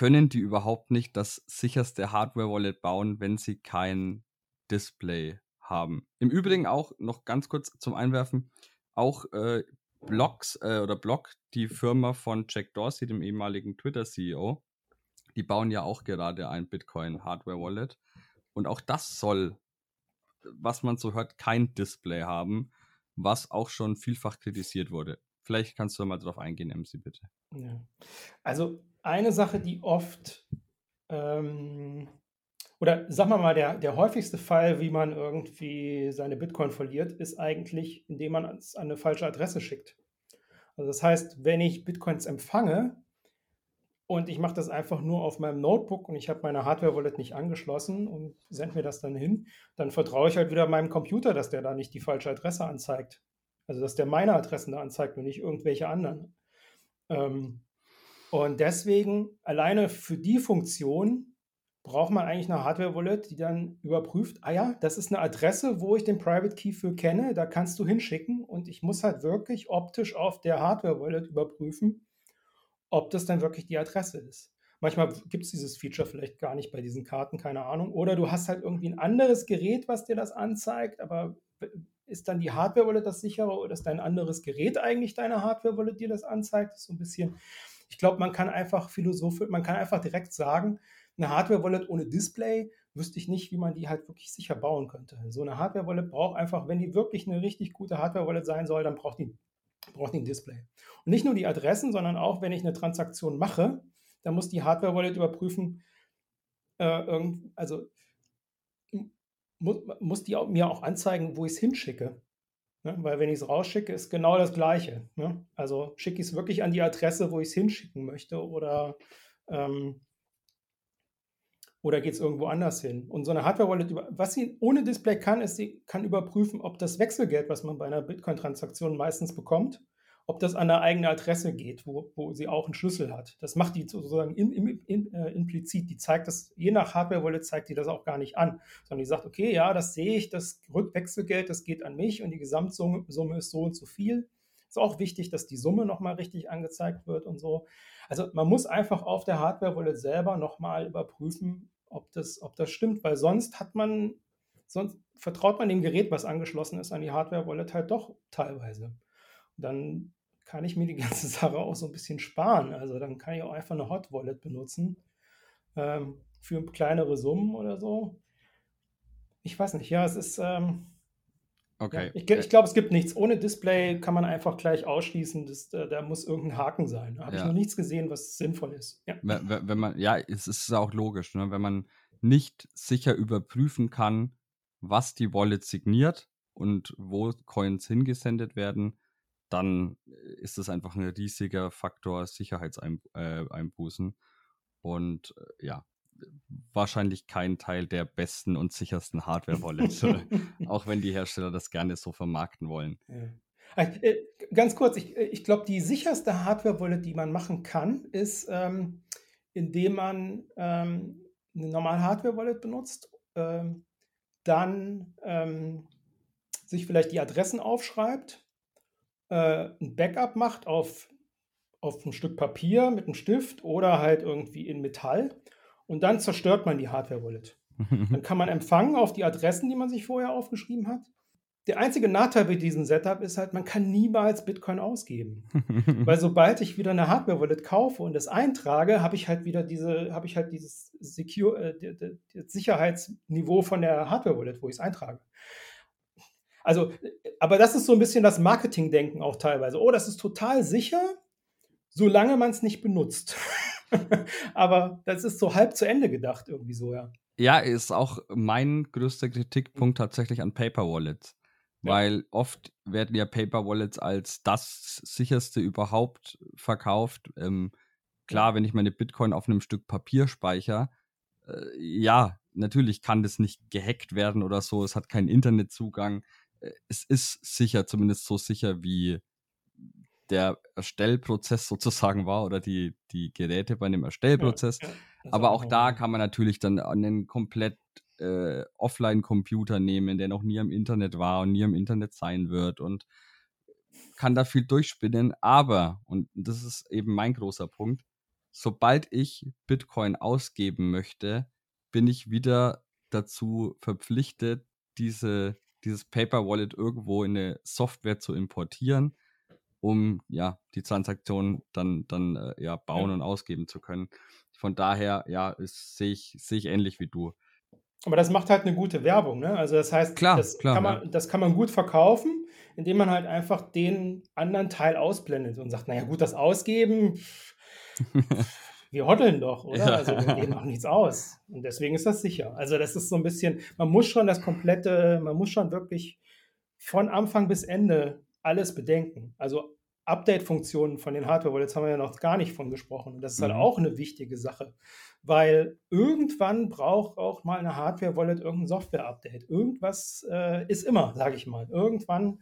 können die überhaupt nicht das sicherste Hardware-Wallet bauen, wenn sie kein Display haben? Im Übrigen auch noch ganz kurz zum Einwerfen, auch äh, Blocks äh, oder Block, die Firma von Jack Dorsey, dem ehemaligen Twitter-CEO, die bauen ja auch gerade ein Bitcoin-Hardware-Wallet. Und auch das soll, was man so hört, kein Display haben, was auch schon vielfach kritisiert wurde. Vielleicht kannst du mal drauf eingehen, MC, bitte. Ja. Also eine Sache, die oft, ähm, oder sagen wir mal, der, der häufigste Fall, wie man irgendwie seine Bitcoin verliert, ist eigentlich, indem man es an eine falsche Adresse schickt. Also das heißt, wenn ich Bitcoins empfange, und ich mache das einfach nur auf meinem Notebook und ich habe meine Hardware-Wallet nicht angeschlossen und sende mir das dann hin. Dann vertraue ich halt wieder meinem Computer, dass der da nicht die falsche Adresse anzeigt. Also dass der meine Adressen da anzeigt und nicht irgendwelche anderen. Ähm, und deswegen, alleine für die Funktion braucht man eigentlich eine Hardware-Wallet, die dann überprüft, ah ja, das ist eine Adresse, wo ich den Private Key für kenne, da kannst du hinschicken und ich muss halt wirklich optisch auf der Hardware-Wallet überprüfen, ob das dann wirklich die Adresse ist. Manchmal gibt es dieses Feature vielleicht gar nicht bei diesen Karten, keine Ahnung. Oder du hast halt irgendwie ein anderes Gerät, was dir das anzeigt, aber ist dann die Hardware-Wallet das sichere oder ist dein anderes Gerät eigentlich deine Hardware-Wallet, die das anzeigt? Das ist so ein bisschen, ich glaube, man kann einfach philosophisch, man kann einfach direkt sagen, eine Hardware-Wallet ohne Display wüsste ich nicht, wie man die halt wirklich sicher bauen könnte. So eine Hardware-Wallet braucht einfach, wenn die wirklich eine richtig gute Hardware-Wallet sein soll, dann braucht die braucht ein Display. Und nicht nur die Adressen, sondern auch, wenn ich eine Transaktion mache, dann muss die Hardware-Wallet überprüfen, äh, also muss, muss die mir auch anzeigen, wo ich es hinschicke. Ne? Weil wenn ich es rausschicke, ist genau das Gleiche. Ne? Also schicke ich es wirklich an die Adresse, wo ich es hinschicken möchte oder ähm, oder geht es irgendwo anders hin? Und so eine Hardware-Wallet, was sie ohne Display kann, ist, sie kann überprüfen, ob das Wechselgeld, was man bei einer Bitcoin-Transaktion meistens bekommt, ob das an eine eigene Adresse geht, wo, wo sie auch einen Schlüssel hat. Das macht die sozusagen in, in, in, äh, implizit. Die zeigt das, je nach Hardware-Wallet zeigt die das auch gar nicht an, sondern die sagt, okay, ja, das sehe ich, das Rückwechselgeld, das geht an mich und die Gesamtsumme Summe ist so und so viel. Ist auch wichtig, dass die Summe nochmal richtig angezeigt wird und so. Also man muss einfach auf der Hardware-Wallet selber nochmal überprüfen, ob das, ob das stimmt, weil sonst hat man, sonst vertraut man dem Gerät, was angeschlossen ist, an die Hardware-Wallet halt doch teilweise. Und dann kann ich mir die ganze Sache auch so ein bisschen sparen. Also dann kann ich auch einfach eine Hot Wallet benutzen ähm, für kleinere Summen oder so. Ich weiß nicht, ja, es ist, ähm, Okay. Ja, ich, ich glaube, es gibt nichts. Ohne Display kann man einfach gleich ausschließen, dass, äh, da muss irgendein Haken sein. Da habe ja. ich noch nichts gesehen, was sinnvoll ist. Ja, wenn, wenn man, ja es ist auch logisch, ne? wenn man nicht sicher überprüfen kann, was die Wallet signiert und wo Coins hingesendet werden, dann ist das einfach ein riesiger Faktor Sicherheitseinbußen. Äh, und äh, ja, wahrscheinlich kein Teil der besten und sichersten Hardware-Wallets, auch wenn die Hersteller das gerne so vermarkten wollen. Ja. Äh, ganz kurz, ich, äh, ich glaube, die sicherste Hardware-Wallet, die man machen kann, ist, ähm, indem man ähm, eine normale Hardware-Wallet benutzt, ähm, dann ähm, sich vielleicht die Adressen aufschreibt, äh, ein Backup macht auf, auf ein Stück Papier mit einem Stift oder halt irgendwie in Metall und dann zerstört man die Hardware-Wallet. Dann kann man empfangen auf die Adressen, die man sich vorher aufgeschrieben hat. Der einzige Nachteil bei diesem Setup ist halt, man kann niemals Bitcoin ausgeben. Weil sobald ich wieder eine Hardware-Wallet kaufe und das eintrage, habe ich halt wieder diese, habe ich halt dieses Secure, äh, Sicherheitsniveau von der Hardware-Wallet, wo ich es eintrage. Also, aber das ist so ein bisschen das Marketing-Denken auch teilweise. Oh, das ist total sicher, solange man es nicht benutzt. Aber das ist so halb zu Ende gedacht, irgendwie so, ja. Ja, ist auch mein größter Kritikpunkt tatsächlich an Paper Wallets. Ja. Weil oft werden ja Paper Wallets als das sicherste überhaupt verkauft. Ähm, klar, wenn ich meine Bitcoin auf einem Stück Papier speichere, äh, ja, natürlich kann das nicht gehackt werden oder so, es hat keinen Internetzugang. Es ist sicher, zumindest so sicher wie der Erstellprozess sozusagen war oder die, die Geräte bei einem Erstellprozess. Ja, ja, Aber auch da kann man natürlich dann einen komplett äh, Offline-Computer nehmen, der noch nie am Internet war und nie am Internet sein wird und kann da viel durchspinnen. Aber, und das ist eben mein großer Punkt, sobald ich Bitcoin ausgeben möchte, bin ich wieder dazu verpflichtet, diese, dieses Paper Wallet irgendwo in eine Software zu importieren, um ja die Transaktion dann, dann äh, ja, bauen ja. und ausgeben zu können. Von daher, ja, sehe ich, seh ich ähnlich wie du. Aber das macht halt eine gute Werbung, ne? Also das heißt, klar, das, klar, kann man, ja. das kann man gut verkaufen, indem man halt einfach den anderen Teil ausblendet und sagt, naja gut, das Ausgeben, wir hoddeln doch, oder? Ja. Also wir geben auch nichts aus. Und deswegen ist das sicher. Also das ist so ein bisschen, man muss schon das komplette, man muss schon wirklich von Anfang bis Ende alles bedenken. Also Update-Funktionen von den Hardware-Wallets haben wir ja noch gar nicht von gesprochen. Und das ist halt mhm. auch eine wichtige Sache, weil irgendwann braucht auch mal eine Hardware-Wallet irgendein Software-Update. Irgendwas äh, ist immer, sage ich mal. Irgendwann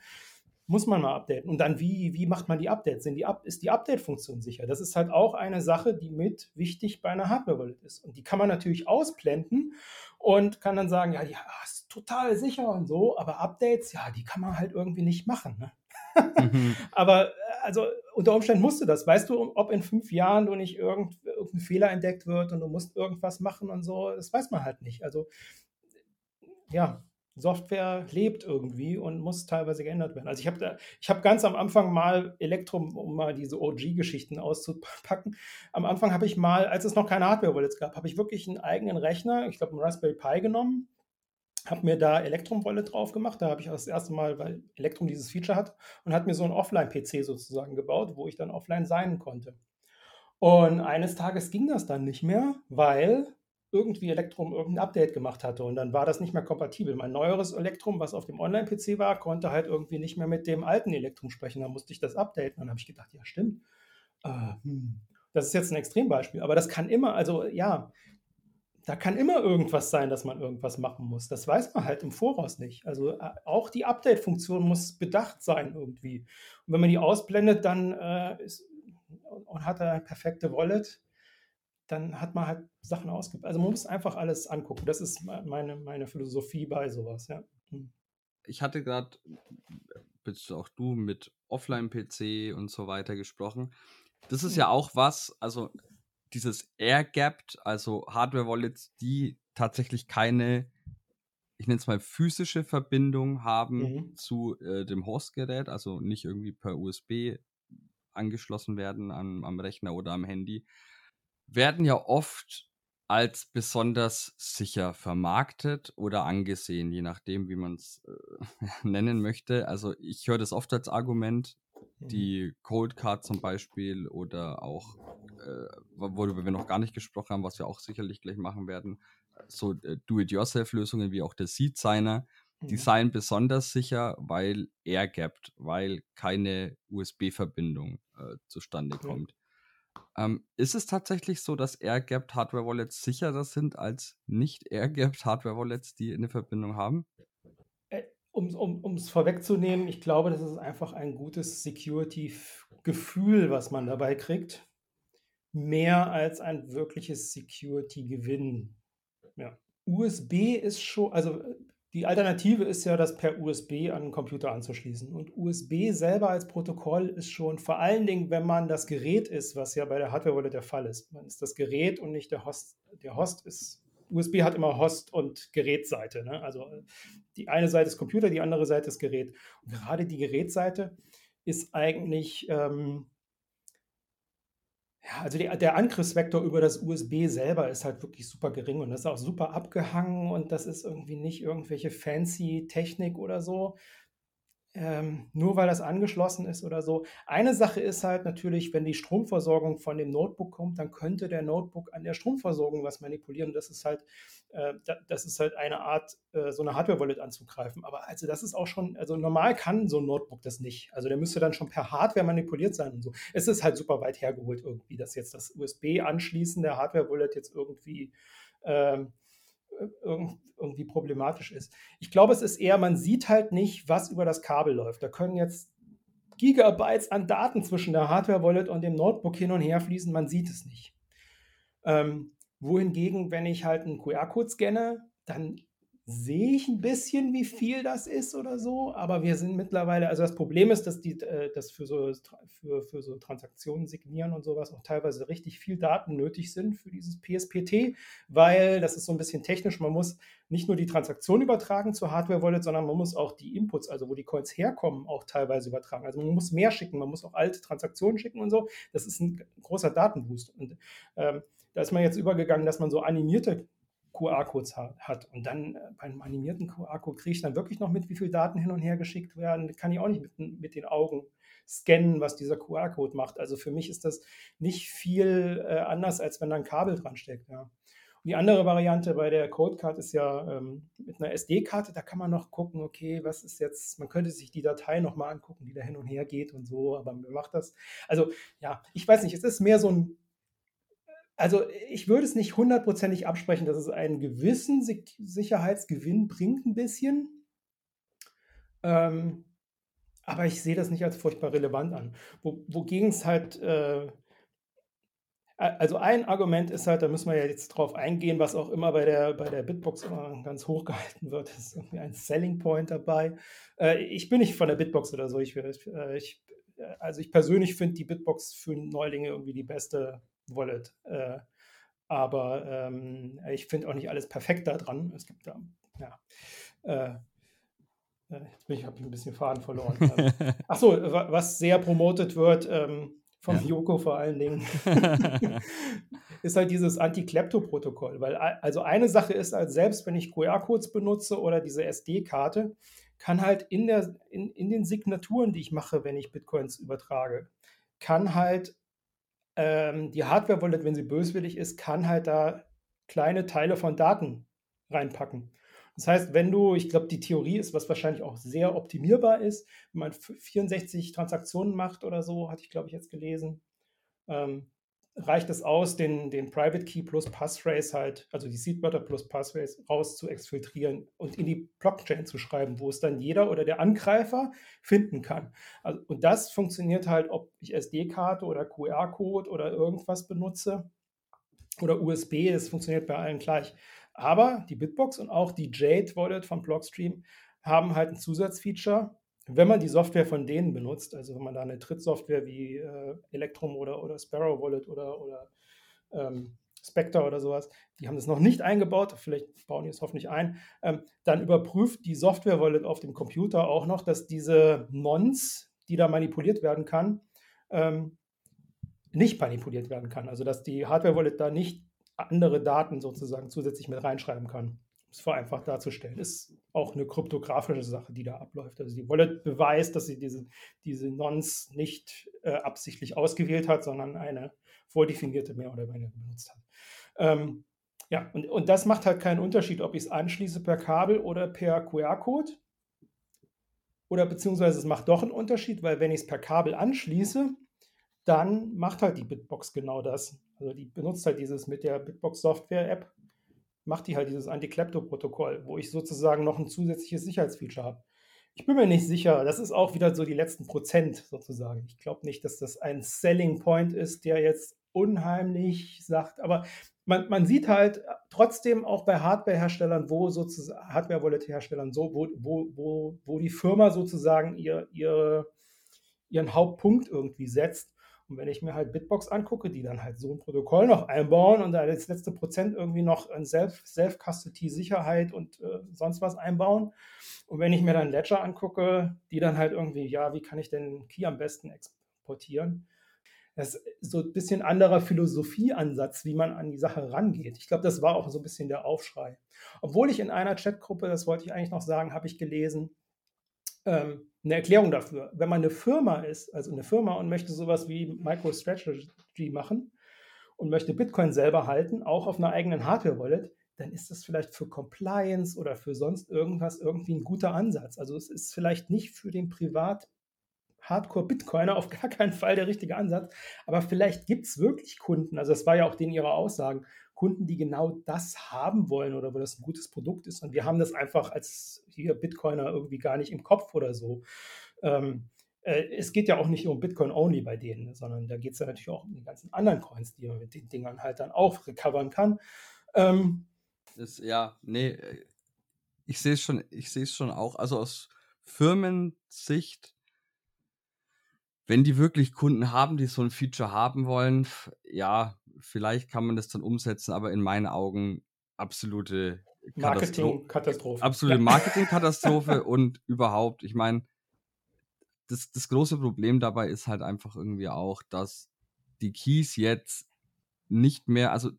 muss man mal updaten. Und dann, wie, wie macht man die Updates? Sind die Up ist die Update-Funktion sicher? Das ist halt auch eine Sache, die mit wichtig bei einer Hardware-Wallet ist. Und die kann man natürlich ausblenden und kann dann sagen, ja, die ist total sicher und so, aber Updates, ja, die kann man halt irgendwie nicht machen. Ne? mhm. Aber also unter Umständen musst du das. Weißt du, ob in fünf Jahren du nicht irgend, irgendein Fehler entdeckt wird und du musst irgendwas machen und so, das weiß man halt nicht. Also ja, Software lebt irgendwie und muss teilweise geändert werden. Also ich habe ich ganz am Anfang mal Elektrum, um mal diese OG-Geschichten auszupacken. Am Anfang habe ich mal, als es noch keine Hardware-Wallets gab, habe ich wirklich einen eigenen Rechner, ich glaube einen Raspberry Pi genommen, habe mir da Elektrum-Wallet drauf gemacht. Da habe ich auch das erste Mal, weil Elektrum dieses Feature hat, und hat mir so einen Offline-PC sozusagen gebaut, wo ich dann offline sein konnte. Und eines Tages ging das dann nicht mehr, weil irgendwie Elektrum irgendein Update gemacht hatte und dann war das nicht mehr kompatibel. Mein neueres Elektrum, was auf dem Online-PC war, konnte halt irgendwie nicht mehr mit dem alten Elektrum sprechen. Da musste ich das updaten. Und dann habe ich gedacht, ja, stimmt. Äh, hm. Das ist jetzt ein Extrembeispiel, aber das kann immer, also ja, da kann immer irgendwas sein, dass man irgendwas machen muss. Das weiß man halt im Voraus nicht. Also äh, auch die Update-Funktion muss bedacht sein irgendwie. Und wenn man die ausblendet, dann äh, ist, und hat er eine perfekte Wallet, dann hat man halt Sachen ausgebaut. Also man muss einfach alles angucken. Das ist meine, meine Philosophie bei sowas, ja. Hm. Ich hatte gerade, bist auch du, mit Offline-PC und so weiter gesprochen. Das ist hm. ja auch was, also dieses Air-Gapped, also Hardware-Wallets, die tatsächlich keine, ich nenne es mal physische Verbindung haben mhm. zu äh, dem Hostgerät, also nicht irgendwie per USB angeschlossen werden am, am Rechner oder am Handy, werden ja oft als besonders sicher vermarktet oder angesehen, je nachdem, wie man es äh, nennen möchte. Also ich höre das oft als Argument, mhm. die Cold Card zum Beispiel oder auch, äh, worüber wir noch gar nicht gesprochen haben, was wir auch sicherlich gleich machen werden, so äh, Do-it-yourself-Lösungen wie auch der Seed Signer, die mhm. seien besonders sicher, weil air-gapped, weil keine USB-Verbindung äh, zustande kommt. Ähm, ist es tatsächlich so, dass air-gapped Hardware-Wallets sicherer sind als nicht air-gapped Hardware-Wallets, die eine Verbindung haben? Äh, um es vorwegzunehmen, ich glaube, das ist einfach ein gutes Security-Gefühl, was man dabei kriegt. Mehr als ein wirkliches Security-Gewinn. Ja. USB ist schon, also die Alternative ist ja, das per USB an den Computer anzuschließen. Und USB selber als Protokoll ist schon, vor allen Dingen, wenn man das Gerät ist, was ja bei der Hardware-Wallet der Fall ist. Man ist das Gerät und nicht der Host. Der Host ist, USB hat immer Host- und Gerätseite. Ne? Also die eine Seite ist Computer, die andere Seite ist Gerät. Und gerade die Gerätseite ist eigentlich ähm, ja, also die, der Angriffsvektor über das USB selber ist halt wirklich super gering und das ist auch super abgehangen und das ist irgendwie nicht irgendwelche fancy Technik oder so, ähm, nur weil das angeschlossen ist oder so. Eine Sache ist halt natürlich, wenn die Stromversorgung von dem Notebook kommt, dann könnte der Notebook an der Stromversorgung was manipulieren. Das ist halt, das ist halt eine Art, äh, so eine Hardware-Wallet anzugreifen. Aber also das ist auch schon, also normal kann so ein Notebook das nicht. Also der müsste dann schon per Hardware manipuliert sein und so. Es ist halt super weit hergeholt irgendwie, dass jetzt das USB-Anschließen der Hardware-Wallet jetzt irgendwie ähm, irgendwie problematisch ist. Ich glaube, es ist eher, man sieht halt nicht, was über das Kabel läuft. Da können jetzt Gigabytes an Daten zwischen der Hardware-Wallet und dem Notebook hin und her fließen, man sieht es nicht. Ähm, wohingegen, wenn ich halt einen QR-Code scanne, dann sehe ich ein bisschen, wie viel das ist oder so, aber wir sind mittlerweile, also das Problem ist, dass die, äh, dass für so, für, für so Transaktionen signieren und sowas auch teilweise richtig viel Daten nötig sind für dieses PSPT, weil das ist so ein bisschen technisch, man muss nicht nur die Transaktion übertragen zur Hardware-Wallet, sondern man muss auch die Inputs, also wo die Coins herkommen, auch teilweise übertragen. Also man muss mehr schicken, man muss auch alte Transaktionen schicken und so. Das ist ein großer Datenboost. Und ähm, da ist man jetzt übergegangen, dass man so animierte QR-Codes hat. Und dann äh, bei einem animierten QR-Code kriege ich dann wirklich noch mit, wie viele Daten hin und her geschickt werden. Kann ich auch nicht mit, mit den Augen scannen, was dieser QR-Code macht. Also für mich ist das nicht viel äh, anders, als wenn da ein Kabel dran steckt. Ja. Und die andere Variante bei der Codecard ist ja ähm, mit einer SD-Karte, da kann man noch gucken, okay, was ist jetzt, man könnte sich die Datei nochmal angucken, die da hin und her geht und so, aber man macht das. Also ja, ich weiß nicht, es ist mehr so ein also ich würde es nicht hundertprozentig absprechen, dass es einen gewissen Sicherheitsgewinn bringt, ein bisschen. Ähm, aber ich sehe das nicht als furchtbar relevant an. Wo, wogegen es halt, äh, also ein Argument ist halt, da müssen wir ja jetzt drauf eingehen, was auch immer bei der, bei der Bitbox ganz hoch gehalten wird, ist irgendwie ein Selling Point dabei. Äh, ich bin nicht von der Bitbox oder so. Ich, äh, ich, also ich persönlich finde die Bitbox für Neulinge irgendwie die beste Wallet. Äh, aber ähm, ich finde auch nicht alles perfekt da dran. Es gibt da, ja. Äh, äh ich, habe ich ein bisschen Faden verloren. Achso, was sehr promotet wird, ähm, vom ja. Joko vor allen Dingen, ist halt dieses Anti-Klepto-Protokoll. Weil also eine Sache ist, als selbst wenn ich QR-Codes benutze oder diese SD-Karte, kann halt in, der, in, in den Signaturen, die ich mache, wenn ich Bitcoins übertrage, kann halt ähm, die Hardware-Wallet, wenn sie böswillig ist, kann halt da kleine Teile von Daten reinpacken. Das heißt, wenn du, ich glaube, die Theorie ist, was wahrscheinlich auch sehr optimierbar ist, wenn man 64 Transaktionen macht oder so, hatte ich, glaube ich, jetzt gelesen, ähm, reicht es aus, den, den Private Key plus Passphrase halt, also die Seedwörter plus Passphrase raus zu exfiltrieren und in die Blockchain zu schreiben, wo es dann jeder oder der Angreifer finden kann. Also, und das funktioniert halt, ob ich SD-Karte oder QR-Code oder irgendwas benutze oder USB, das funktioniert bei allen gleich. Aber die Bitbox und auch die Jade Wallet von Blockstream haben halt ein Zusatzfeature, wenn man die Software von denen benutzt, also wenn man da eine Trittsoftware wie äh, Electrum oder, oder Sparrow Wallet oder, oder ähm, Spectre oder sowas, die haben das noch nicht eingebaut, vielleicht bauen die es hoffentlich ein, ähm, dann überprüft die Software Wallet auf dem Computer auch noch, dass diese Nons, die da manipuliert werden kann, ähm, nicht manipuliert werden kann. Also dass die Hardware Wallet da nicht andere Daten sozusagen zusätzlich mit reinschreiben kann es vereinfacht darzustellen. Ist auch eine kryptografische Sache, die da abläuft. Also die Wallet beweist, dass sie diese, diese Nonce nicht äh, absichtlich ausgewählt hat, sondern eine vordefinierte mehr oder weniger benutzt hat. Ähm, ja, und, und das macht halt keinen Unterschied, ob ich es anschließe per Kabel oder per QR-Code. Oder beziehungsweise es macht doch einen Unterschied, weil wenn ich es per Kabel anschließe, dann macht halt die Bitbox genau das. Also die benutzt halt dieses mit der Bitbox Software-App macht die halt dieses Anti-Klepto-Protokoll, wo ich sozusagen noch ein zusätzliches Sicherheitsfeature habe. Ich bin mir nicht sicher, das ist auch wieder so die letzten Prozent sozusagen. Ich glaube nicht, dass das ein Selling Point ist, der jetzt unheimlich sagt, aber man, man sieht halt trotzdem auch bei Hardware-Herstellern, wo sozusagen, Hardware-Wallet-Herstellern, so, wo, wo, wo, wo die Firma sozusagen ihr, ihre, ihren Hauptpunkt irgendwie setzt und wenn ich mir halt Bitbox angucke, die dann halt so ein Protokoll noch einbauen und da das letzte Prozent irgendwie noch ein Self-Custody-Sicherheit und äh, sonst was einbauen. Und wenn ich mir dann Ledger angucke, die dann halt irgendwie, ja, wie kann ich denn Key am besten exportieren? Das ist so ein bisschen anderer Philosophieansatz, wie man an die Sache rangeht. Ich glaube, das war auch so ein bisschen der Aufschrei. Obwohl ich in einer Chatgruppe, das wollte ich eigentlich noch sagen, habe ich gelesen, ähm, eine Erklärung dafür. Wenn man eine Firma ist, also eine Firma und möchte sowas wie MicroStrategy machen und möchte Bitcoin selber halten, auch auf einer eigenen Hardware-Wallet, dann ist das vielleicht für Compliance oder für sonst irgendwas irgendwie ein guter Ansatz. Also es ist vielleicht nicht für den Privat Hardcore-Bitcoiner auf gar keinen Fall der richtige Ansatz, aber vielleicht gibt es wirklich Kunden, also das war ja auch denen ihre Aussagen, Kunden, die genau das haben wollen oder wo das ein gutes Produkt ist. Und wir haben das einfach als hier Bitcoiner irgendwie gar nicht im Kopf oder so. Ähm, äh, es geht ja auch nicht um Bitcoin only bei denen, sondern da geht es ja natürlich auch um die ganzen anderen Coins, die man mit den Dingern halt dann auch recovern kann. Ähm, das, ja, nee, äh, ich sehe es schon, ich sehe es schon auch. Also aus Firmensicht, wenn die wirklich Kunden haben, die so ein Feature haben wollen, ja, vielleicht kann man das dann umsetzen, aber in meinen Augen absolute Marketingkatastrophe. Absolute ja. Marketingkatastrophe und überhaupt, ich meine, das, das große Problem dabei ist halt einfach irgendwie auch, dass die Keys jetzt nicht mehr, also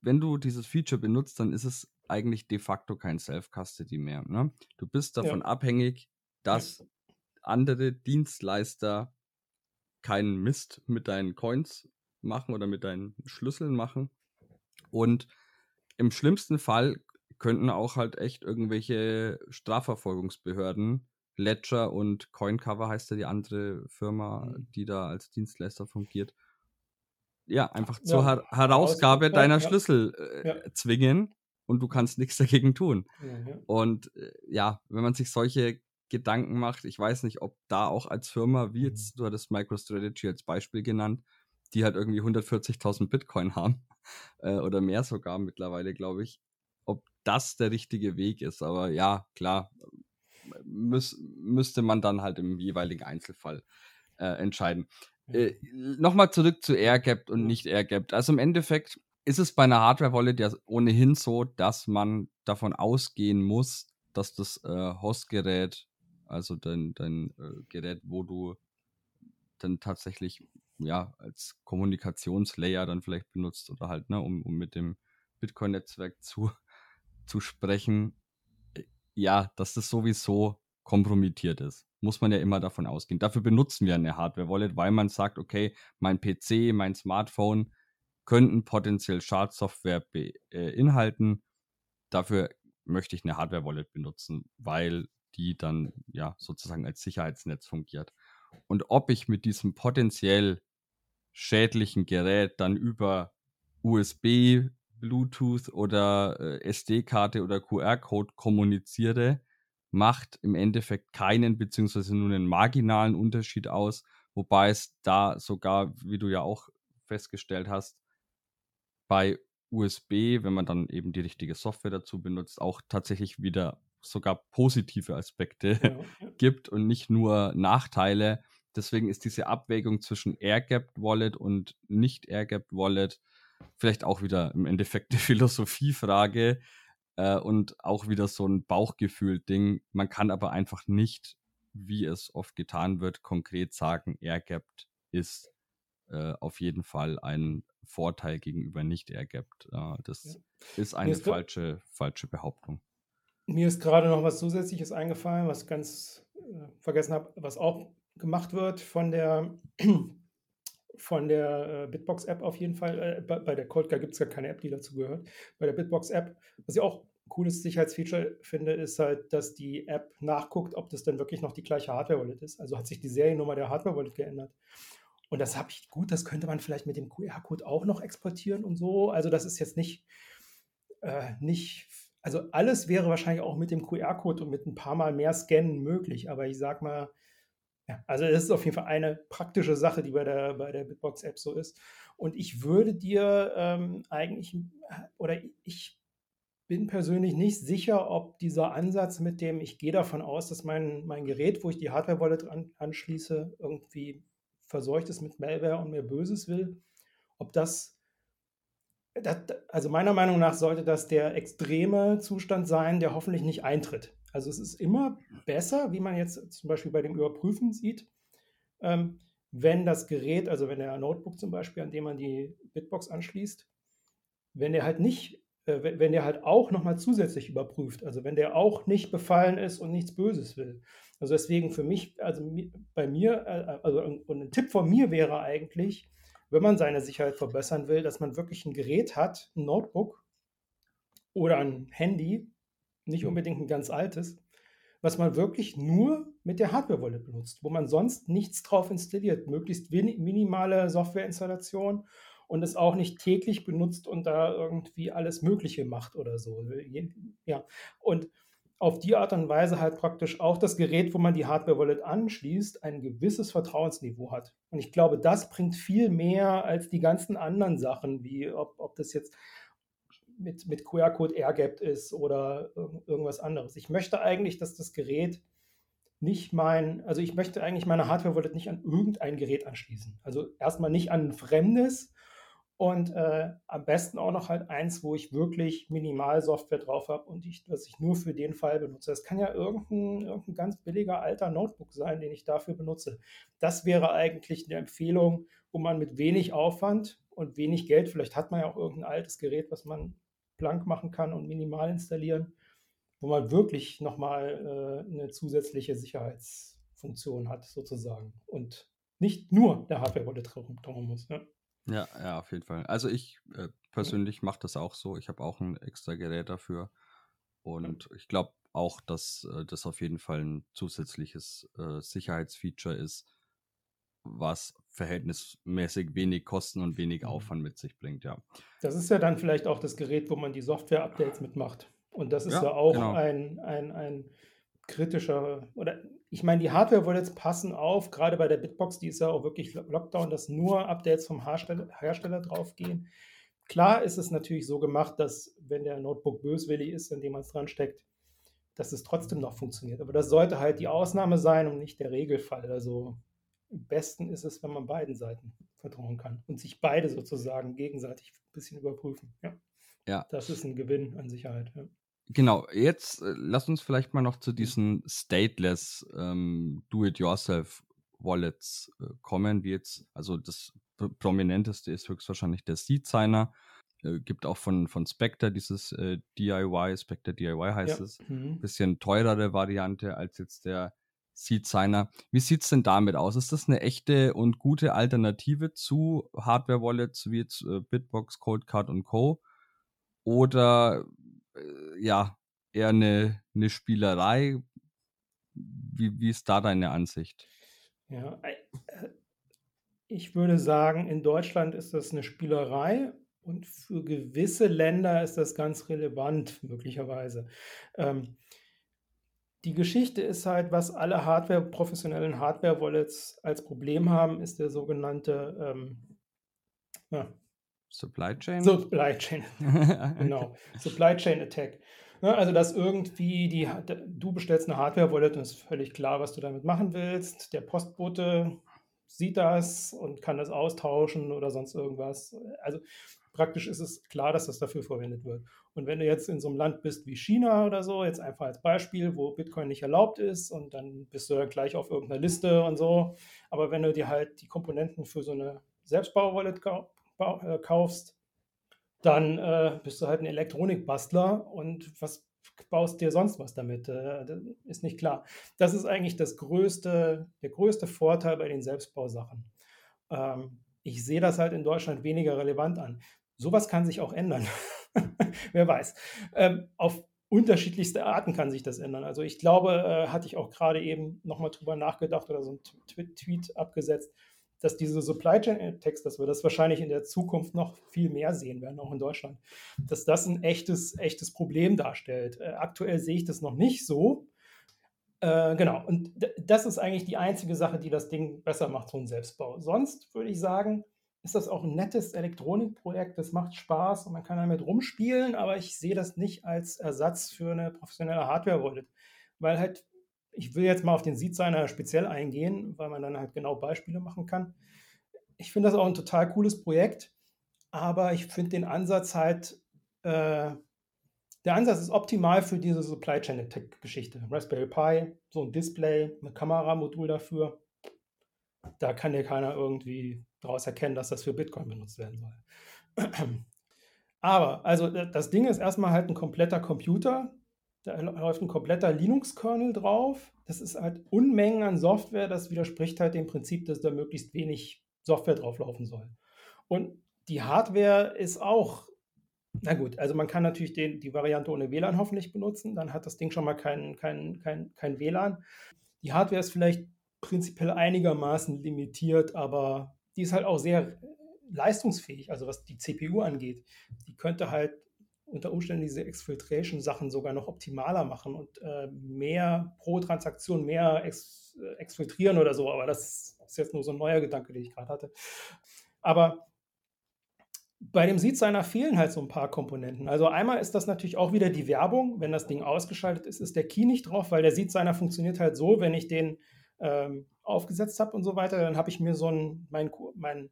wenn du dieses Feature benutzt, dann ist es eigentlich de facto kein Self-Custody mehr. Ne? Du bist davon ja. abhängig, dass andere Dienstleister keinen Mist mit deinen Coins machen oder mit deinen Schlüsseln machen. Und im schlimmsten Fall könnten auch halt echt irgendwelche Strafverfolgungsbehörden, Ledger und Coincover heißt ja die andere Firma, mhm. die da als Dienstleister fungiert, ja, einfach ja, zur Her Herausgabe deiner ja. Schlüssel äh, ja. zwingen und du kannst nichts dagegen tun. Und äh, ja, wenn man sich solche Gedanken macht, ich weiß nicht, ob da auch als Firma, wie jetzt, mhm. du hattest MicroStrategy als Beispiel genannt, die halt irgendwie 140.000 Bitcoin haben äh, oder mehr sogar mittlerweile, glaube ich, ob das der richtige Weg ist. Aber ja, klar, müß, müsste man dann halt im jeweiligen Einzelfall äh, entscheiden. Äh, Nochmal zurück zu AirGapped und nicht AirGapped. Also im Endeffekt ist es bei einer Hardware-Wallet ja ohnehin so, dass man davon ausgehen muss, dass das äh, Hostgerät, also dein, dein äh, Gerät, wo du dann tatsächlich ja als Kommunikationslayer dann vielleicht benutzt oder halt, ne, um, um mit dem Bitcoin-Netzwerk zu, zu sprechen, äh, ja, dass das sowieso kompromittiert ist muss man ja immer davon ausgehen. Dafür benutzen wir eine Hardware-Wallet, weil man sagt, okay, mein PC, mein Smartphone könnten potenziell Schadsoftware beinhalten. Dafür möchte ich eine Hardware-Wallet benutzen, weil die dann ja sozusagen als Sicherheitsnetz fungiert. Und ob ich mit diesem potenziell schädlichen Gerät dann über USB, Bluetooth oder äh, SD-Karte oder QR-Code kommuniziere, macht im Endeffekt keinen beziehungsweise nur einen marginalen Unterschied aus, wobei es da sogar, wie du ja auch festgestellt hast, bei USB, wenn man dann eben die richtige Software dazu benutzt, auch tatsächlich wieder sogar positive Aspekte ja. gibt und nicht nur Nachteile. Deswegen ist diese Abwägung zwischen Airgapped Wallet und nicht Airgapped Wallet vielleicht auch wieder im Endeffekt eine Philosophiefrage, äh, und auch wieder so ein Bauchgefühl-Ding. Man kann aber einfach nicht, wie es oft getan wird, konkret sagen, Airgapped ist äh, auf jeden Fall ein Vorteil gegenüber nicht Airgapped. Äh, das ja. ist eine falsche, falsche Behauptung. Mir ist gerade noch was Zusätzliches eingefallen, was ganz äh, vergessen habe, was auch gemacht wird von der von der äh, Bitbox-App auf jeden Fall. Äh, bei, bei, der Coldcar gibt es ja keine App, die dazu gehört. Bei der Bitbox-App, was ich auch cooles Sicherheitsfeature finde, ist halt, dass die App nachguckt, ob das dann wirklich noch die gleiche Hardware-Wallet ist. Also hat sich die Seriennummer der Hardware-Wallet geändert. Und das habe ich gut, das könnte man vielleicht mit dem QR-Code auch noch exportieren und so. Also das ist jetzt nicht, äh, nicht, also alles wäre wahrscheinlich auch mit dem QR-Code und mit ein paar Mal mehr Scannen möglich. Aber ich sag mal, ja, also das ist auf jeden Fall eine praktische Sache, die bei der, bei der Bitbox-App so ist. Und ich würde dir ähm, eigentlich, oder ich bin persönlich nicht sicher, ob dieser Ansatz mit dem, ich gehe davon aus, dass mein, mein Gerät, wo ich die Hardware-Wallet an, anschließe, irgendwie verseucht ist mit Malware und mir Böses will, ob das, das, also meiner Meinung nach sollte das der extreme Zustand sein, der hoffentlich nicht eintritt. Also es ist immer besser, wie man jetzt zum Beispiel bei dem Überprüfen sieht, ähm, wenn das Gerät, also wenn der Notebook zum Beispiel, an dem man die Bitbox anschließt, wenn der halt nicht, äh, wenn der halt auch nochmal zusätzlich überprüft, also wenn der auch nicht befallen ist und nichts Böses will. Also deswegen für mich, also bei mir, äh, also und ein Tipp von mir wäre eigentlich, wenn man seine Sicherheit verbessern will, dass man wirklich ein Gerät hat, ein Notebook oder ein Handy, nicht unbedingt ein ganz altes, was man wirklich nur mit der Hardware-Wallet benutzt, wo man sonst nichts drauf installiert, möglichst minimale Softwareinstallation und es auch nicht täglich benutzt und da irgendwie alles Mögliche macht oder so. Ja, und auf die Art und Weise halt praktisch auch das Gerät, wo man die Hardware-Wallet anschließt, ein gewisses Vertrauensniveau hat. Und ich glaube, das bringt viel mehr als die ganzen anderen Sachen, wie ob, ob das jetzt mit, mit QR-Code airgapped ist oder irgendwas anderes. Ich möchte eigentlich, dass das Gerät nicht mein, also ich möchte eigentlich meine Hardware-Wallet nicht an irgendein Gerät anschließen. Also erstmal nicht an ein fremdes und äh, am besten auch noch halt eins, wo ich wirklich Minimal-Software drauf habe und ich, was ich nur für den Fall benutze. Das kann ja irgendein, irgendein ganz billiger alter Notebook sein, den ich dafür benutze. Das wäre eigentlich eine Empfehlung, wo man mit wenig Aufwand und wenig Geld, vielleicht hat man ja auch irgendein altes Gerät, was man blank machen kann und minimal installieren, wo man wirklich nochmal äh, eine zusätzliche Sicherheitsfunktion hat, sozusagen. Und nicht nur der Hardware-Wallet drum muss. Ja. Ja, ja, auf jeden Fall. Also ich äh, persönlich mache das auch so. Ich habe auch ein extra Gerät dafür. Und ich glaube auch, dass äh, das auf jeden Fall ein zusätzliches äh, Sicherheitsfeature ist, was verhältnismäßig wenig Kosten und wenig mhm. Aufwand mit sich bringt, ja. Das ist ja dann vielleicht auch das Gerät, wo man die Software-Updates mitmacht. Und das ist ja, ja auch genau. ein, ein, ein kritischer, oder ich meine, die Hardware-Wallets passen auf, gerade bei der Bitbox, die ist ja auch wirklich Lockdown, dass nur Updates vom Hersteller, Hersteller draufgehen. Klar ist es natürlich so gemacht, dass wenn der Notebook böswillig ist, indem man es dran steckt, dass es trotzdem noch funktioniert. Aber das sollte halt die Ausnahme sein und nicht der Regelfall. Also am besten ist es, wenn man beiden Seiten vertrauen kann und sich beide sozusagen gegenseitig ein bisschen überprüfen. Ja. ja. Das ist ein Gewinn an Sicherheit. Ja. Genau, jetzt äh, lass uns vielleicht mal noch zu diesen stateless ähm, Do-it-yourself-Wallets äh, kommen, wie jetzt, also das prominenteste ist höchstwahrscheinlich der Seed-Signer. Äh, gibt auch von, von Spectre dieses äh, DIY, Spectre DIY heißt ja. es. Mhm. Bisschen teurere Variante als jetzt der Seed-Signer. Wie sieht es denn damit aus? Ist das eine echte und gute Alternative zu Hardware-Wallets wie jetzt äh, Bitbox, Coldcard und Co.? Oder ja, eher eine, eine Spielerei. Wie, wie ist da deine Ansicht? Ja, äh, ich würde sagen, in Deutschland ist das eine Spielerei und für gewisse Länder ist das ganz relevant, möglicherweise. Ähm, die Geschichte ist halt, was alle Hardware, professionellen Hardware-Wallets als Problem haben, ist der sogenannte ähm, Supply Chain? Supply Chain, genau. Supply Chain Attack. Ne, also, dass irgendwie die, du bestellst eine Hardware-Wallet und es ist völlig klar, was du damit machen willst. Der Postbote sieht das und kann das austauschen oder sonst irgendwas. Also praktisch ist es klar, dass das dafür verwendet wird. Und wenn du jetzt in so einem Land bist wie China oder so, jetzt einfach als Beispiel, wo Bitcoin nicht erlaubt ist und dann bist du ja gleich auf irgendeiner Liste und so. Aber wenn du dir halt die Komponenten für so eine Selbstbau-Wallet kaufst, dann äh, bist du halt ein Elektronikbastler und was baust dir sonst was damit? Äh, ist nicht klar. Das ist eigentlich das größte, der größte Vorteil bei den Selbstbausachen. Ähm, ich sehe das halt in Deutschland weniger relevant an. Sowas kann sich auch ändern. Wer weiß. Ähm, auf unterschiedlichste Arten kann sich das ändern. Also ich glaube, äh, hatte ich auch gerade eben nochmal drüber nachgedacht oder so einen Tweet abgesetzt dass diese Supply Chain Text, dass wir das wahrscheinlich in der Zukunft noch viel mehr sehen werden, auch in Deutschland, dass das ein echtes, echtes Problem darstellt. Äh, aktuell sehe ich das noch nicht so. Äh, genau, und das ist eigentlich die einzige Sache, die das Ding besser macht, so ein Selbstbau. Sonst würde ich sagen, ist das auch ein nettes Elektronikprojekt, das macht Spaß und man kann damit rumspielen, aber ich sehe das nicht als Ersatz für eine professionelle Hardware-Wallet, weil halt ich will jetzt mal auf den Seed-Signer speziell eingehen, weil man dann halt genau Beispiele machen kann. Ich finde das auch ein total cooles Projekt, aber ich finde den Ansatz halt, äh, der Ansatz ist optimal für diese Supply Chain Tech-Geschichte. Raspberry Pi, so ein Display, ein Kameramodul dafür. Da kann dir keiner irgendwie daraus erkennen, dass das für Bitcoin benutzt werden soll. Aber, also das Ding ist erstmal halt ein kompletter Computer, da läuft ein kompletter Linux-Kernel drauf. Das ist halt Unmengen an Software. Das widerspricht halt dem Prinzip, dass da möglichst wenig Software drauflaufen soll. Und die Hardware ist auch, na gut, also man kann natürlich den, die Variante ohne WLAN hoffentlich benutzen. Dann hat das Ding schon mal kein, kein, kein, kein WLAN. Die Hardware ist vielleicht prinzipiell einigermaßen limitiert, aber die ist halt auch sehr leistungsfähig, also was die CPU angeht. Die könnte halt unter Umständen diese Exfiltration-Sachen sogar noch optimaler machen und äh, mehr pro Transaktion mehr ex, äh, exfiltrieren oder so. Aber das ist jetzt nur so ein neuer Gedanke, den ich gerade hatte. Aber bei dem Seed-Signer fehlen halt so ein paar Komponenten. Also einmal ist das natürlich auch wieder die Werbung. Wenn das Ding ausgeschaltet ist, ist der Key nicht drauf, weil der Seed-Signer funktioniert halt so, wenn ich den ähm, aufgesetzt habe und so weiter, dann habe ich mir so ein, mein, mein,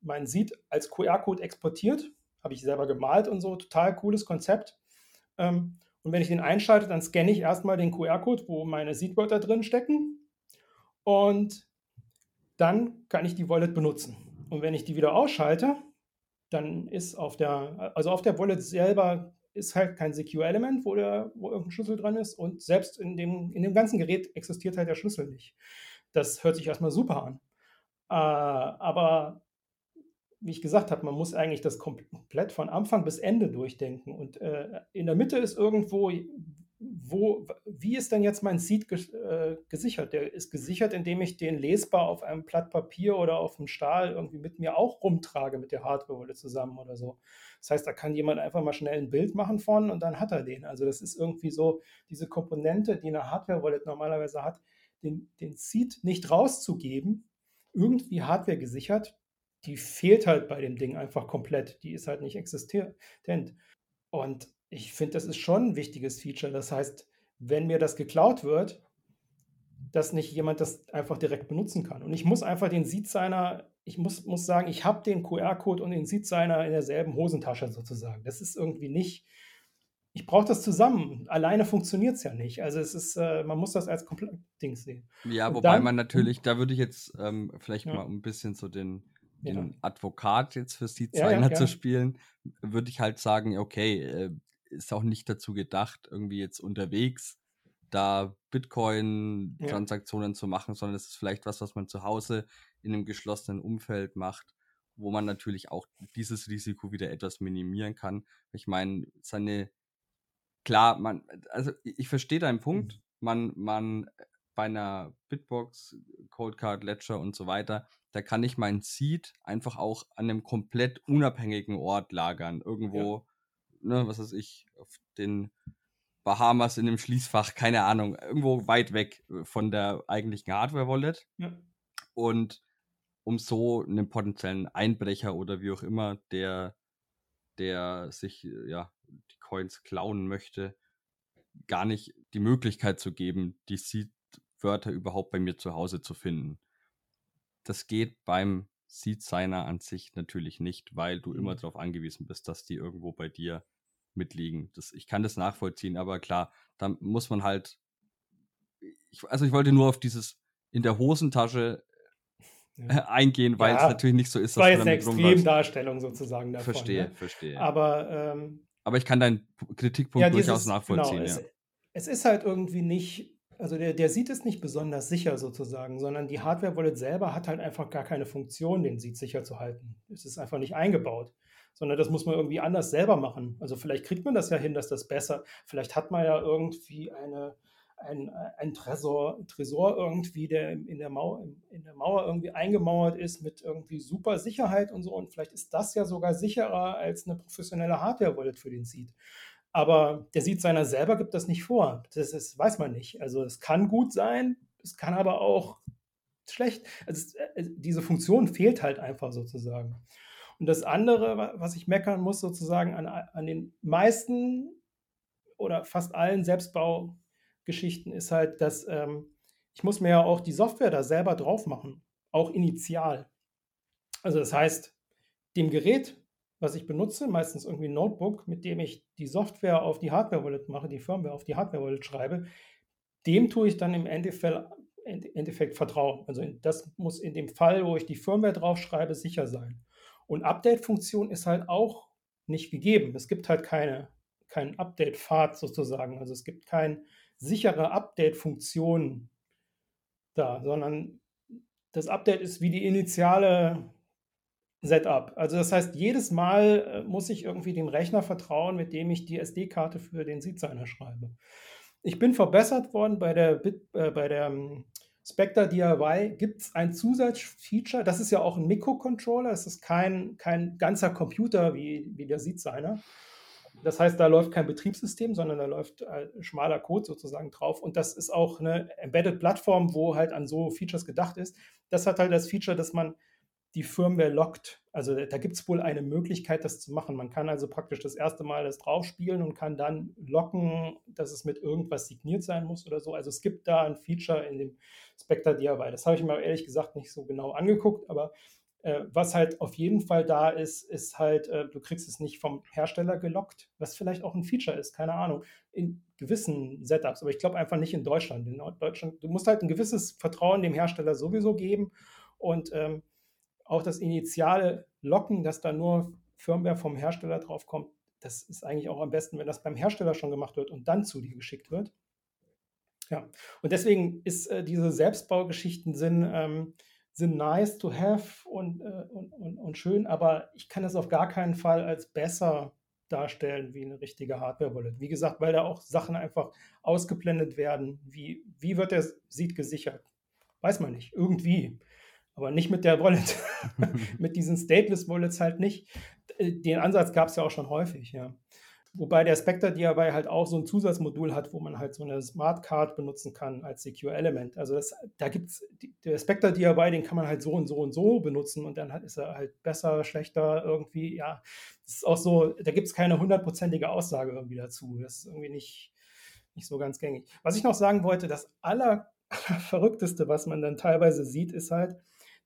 mein Seed als QR-Code exportiert, habe ich selber gemalt und so, total cooles Konzept. Ähm, und wenn ich den einschalte, dann scanne ich erstmal den QR-Code, wo meine Seed-Wörter drin stecken und dann kann ich die Wallet benutzen. Und wenn ich die wieder ausschalte, dann ist auf der, also auf der Wallet selber ist halt kein Secure-Element, wo, wo irgendein Schlüssel dran ist und selbst in dem, in dem ganzen Gerät existiert halt der Schlüssel nicht. Das hört sich erstmal super an. Äh, aber wie ich gesagt habe, man muss eigentlich das komplett von Anfang bis Ende durchdenken. Und äh, in der Mitte ist irgendwo wo, wie ist denn jetzt mein Seed äh, gesichert? Der ist gesichert, indem ich den lesbar auf einem Blatt Papier oder auf dem Stahl irgendwie mit mir auch rumtrage mit der Hardware-Wallet zusammen oder so. Das heißt, da kann jemand einfach mal schnell ein Bild machen von und dann hat er den. Also das ist irgendwie so diese Komponente, die eine Hardware-Wallet normalerweise hat, den, den Seed nicht rauszugeben, irgendwie Hardware gesichert, die fehlt halt bei dem Ding einfach komplett. Die ist halt nicht existent. Und ich finde, das ist schon ein wichtiges Feature. Das heißt, wenn mir das geklaut wird, dass nicht jemand das einfach direkt benutzen kann. Und ich muss einfach den Seed-Signer, ich muss, muss sagen, ich habe den QR-Code und den Seed-Signer in derselben Hosentasche sozusagen. Das ist irgendwie nicht, ich brauche das zusammen. Alleine funktioniert es ja nicht. Also es ist, äh, man muss das als komplett Ding sehen. Ja, und wobei dann, man natürlich, da würde ich jetzt ähm, vielleicht ja. mal ein bisschen so den, den ja. Advokat jetzt für Seed-Signer ja, zu spielen, würde ich halt sagen, okay, äh, ist auch nicht dazu gedacht, irgendwie jetzt unterwegs da Bitcoin-Transaktionen ja. zu machen, sondern es ist vielleicht was, was man zu Hause in einem geschlossenen Umfeld macht, wo man natürlich auch dieses Risiko wieder etwas minimieren kann. Ich meine, seine, klar, man, also ich verstehe deinen Punkt, mhm. man, man bei einer Bitbox, Coldcard, Ledger und so weiter, da kann ich mein Seed einfach auch an einem komplett unabhängigen Ort lagern. Irgendwo ne, was weiß ich, auf den Bahamas in dem Schließfach, keine Ahnung, irgendwo weit weg äh, von der eigentlichen Hardware-Wallet. Ja. Und um so einen potenziellen Einbrecher oder wie auch immer, der, der sich äh, ja die Coins klauen möchte, gar nicht die Möglichkeit zu geben, die Seed-Wörter überhaupt bei mir zu Hause zu finden. Das geht beim Seed-Signer an sich natürlich nicht, weil du mhm. immer darauf angewiesen bist, dass die irgendwo bei dir mitliegen. Das, ich kann das nachvollziehen, aber klar, da muss man halt. Ich, also ich wollte nur auf dieses in der Hosentasche ja. Äh, eingehen, weil ja, es natürlich nicht so ist. Das war jetzt eine Extremdarstellung sozusagen davon. Verstehe, ne? verstehe. Aber, ähm, aber ich kann deinen Kritikpunkt ja, dieses, durchaus nachvollziehen. Genau, es, es, ist halt irgendwie nicht, also der, der sieht es nicht besonders sicher sozusagen, sondern die Hardware-Wallet selber hat halt einfach gar keine Funktion, den Seed sicher zu halten. Es ist einfach nicht eingebaut sondern das muss man irgendwie anders selber machen. Also vielleicht kriegt man das ja hin, dass das besser, vielleicht hat man ja irgendwie eine, ein, ein Tresor, Tresor irgendwie, der in der, Mauer, in der Mauer irgendwie eingemauert ist mit irgendwie super Sicherheit und so. Und vielleicht ist das ja sogar sicherer als eine professionelle Hardware-Wallet für den Seed. Aber der Seed seiner selber gibt das nicht vor. Das ist, weiß man nicht. Also es kann gut sein, es kann aber auch schlecht. Also es, diese Funktion fehlt halt einfach sozusagen. Und das andere, was ich meckern muss, sozusagen an, an den meisten oder fast allen Selbstbaugeschichten, ist halt, dass ähm, ich muss mir ja auch die Software da selber drauf machen, auch initial. Also das heißt, dem Gerät, was ich benutze, meistens irgendwie ein Notebook, mit dem ich die Software auf die Hardware-Wallet mache, die Firmware auf die Hardware-Wallet schreibe, dem tue ich dann im Endeffekt, Endeffekt vertrauen. Also das muss in dem Fall, wo ich die Firmware draufschreibe, sicher sein. Und Update-Funktion ist halt auch nicht gegeben. Es gibt halt keine, keinen Update-Pfad sozusagen. Also es gibt keine sichere Update-Funktion da, sondern das Update ist wie die initiale Setup. Also das heißt, jedes Mal äh, muss ich irgendwie dem Rechner vertrauen, mit dem ich die SD-Karte für den Seed-Signer schreibe. Ich bin verbessert worden bei der, Bit, äh, bei der ähm, Spectre DIY gibt es ein Zusatzfeature. Das ist ja auch ein Mikrocontroller. Es ist kein, kein ganzer Computer wie, wie der sieht seiner. Das heißt, da läuft kein Betriebssystem, sondern da läuft äh, schmaler Code sozusagen drauf. Und das ist auch eine Embedded-Plattform, wo halt an so Features gedacht ist. Das hat halt das Feature, dass man die Firmware lockt. Also da gibt es wohl eine Möglichkeit, das zu machen. Man kann also praktisch das erste Mal das draufspielen und kann dann locken, dass es mit irgendwas signiert sein muss oder so. Also es gibt da ein Feature in dem Spectre DIY. Das habe ich mir ehrlich gesagt nicht so genau angeguckt, aber äh, was halt auf jeden Fall da ist, ist halt, äh, du kriegst es nicht vom Hersteller gelockt, was vielleicht auch ein Feature ist, keine Ahnung, in gewissen Setups, aber ich glaube einfach nicht in Deutschland. In Deutschland, du musst halt ein gewisses Vertrauen dem Hersteller sowieso geben und ähm, auch das initiale Locken, dass da nur Firmware vom Hersteller drauf kommt, das ist eigentlich auch am besten, wenn das beim Hersteller schon gemacht wird und dann zu dir geschickt wird. Ja, und deswegen ist äh, diese Selbstbaugeschichten sind, ähm, sind nice to have und, äh, und, und, und schön, aber ich kann es auf gar keinen Fall als besser darstellen wie eine richtige Hardware-Wallet. Wie gesagt, weil da auch Sachen einfach ausgeblendet werden. Wie, wie wird der Seed gesichert? Weiß man nicht. Irgendwie. Aber nicht mit der Wallet. mit diesen Stateless-Wallets halt nicht. Äh, den Ansatz gab es ja auch schon häufig, ja. Wobei der Spectre DIY halt auch so ein Zusatzmodul hat, wo man halt so eine Smart Card benutzen kann als Secure Element. Also das, da gibt es, der Spectre DIY, den kann man halt so und so und so benutzen und dann ist er halt besser, schlechter irgendwie. Ja, das ist auch so, da gibt es keine hundertprozentige Aussage irgendwie dazu. Das ist irgendwie nicht, nicht so ganz gängig. Was ich noch sagen wollte, das aller, allerverrückteste, was man dann teilweise sieht, ist halt,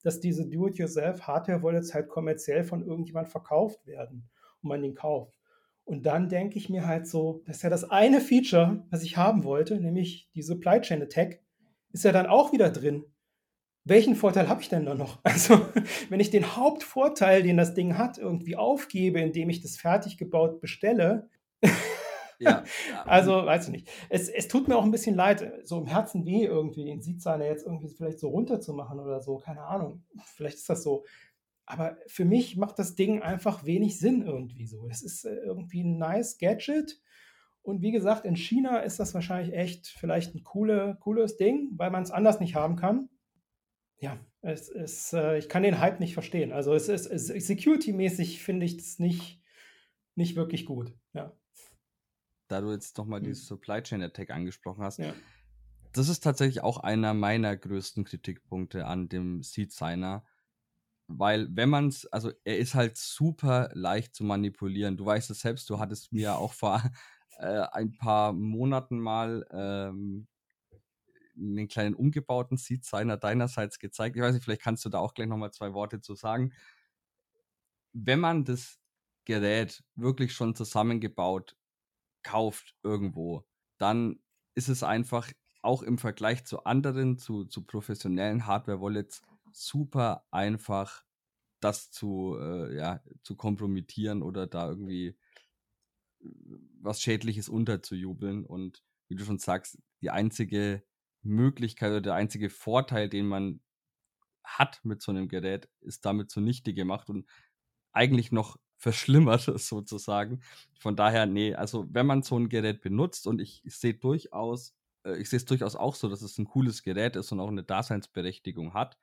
dass diese Do-it-yourself-Hardware-Wallets halt kommerziell von irgendjemand verkauft werden und man den kauft. Und dann denke ich mir halt so, das ist ja das eine Feature, was ich haben wollte, nämlich die Supply Chain Attack, ist ja dann auch wieder drin. Welchen Vorteil habe ich denn da noch? Also, wenn ich den Hauptvorteil, den das Ding hat, irgendwie aufgebe, indem ich das fertig gebaut bestelle, ja, also, weiß ich nicht. Es, es tut mir auch ein bisschen leid, so im Herzen weh irgendwie, den Siedseiner jetzt irgendwie vielleicht so runterzumachen oder so. Keine Ahnung. Vielleicht ist das so. Aber für mich macht das Ding einfach wenig Sinn irgendwie so. Es ist äh, irgendwie ein nice Gadget. Und wie gesagt, in China ist das wahrscheinlich echt vielleicht ein coole, cooles Ding, weil man es anders nicht haben kann. Ja, es ist, äh, ich kann den Hype nicht verstehen. Also es ist, security-mäßig finde ich es nicht, nicht wirklich gut. Da du jetzt nochmal hm. die Supply Chain Attack angesprochen hast, ja. das ist tatsächlich auch einer meiner größten Kritikpunkte an dem Seed Signer weil wenn man es, also er ist halt super leicht zu manipulieren. Du weißt es selbst, du hattest mir auch vor äh, ein paar Monaten mal ähm, einen kleinen umgebauten Seed seiner deinerseits gezeigt. Ich weiß nicht, vielleicht kannst du da auch gleich nochmal zwei Worte zu sagen. Wenn man das Gerät wirklich schon zusammengebaut kauft irgendwo, dann ist es einfach auch im Vergleich zu anderen, zu, zu professionellen Hardware-Wallets super einfach, das zu, äh, ja, zu kompromittieren oder da irgendwie was Schädliches unterzujubeln. Und wie du schon sagst, die einzige Möglichkeit oder der einzige Vorteil, den man hat mit so einem Gerät, ist damit zunichte gemacht und eigentlich noch verschlimmert sozusagen. Von daher, nee, also wenn man so ein Gerät benutzt und ich, ich sehe durchaus, äh, ich sehe es durchaus auch so, dass es ein cooles Gerät ist und auch eine Daseinsberechtigung hat,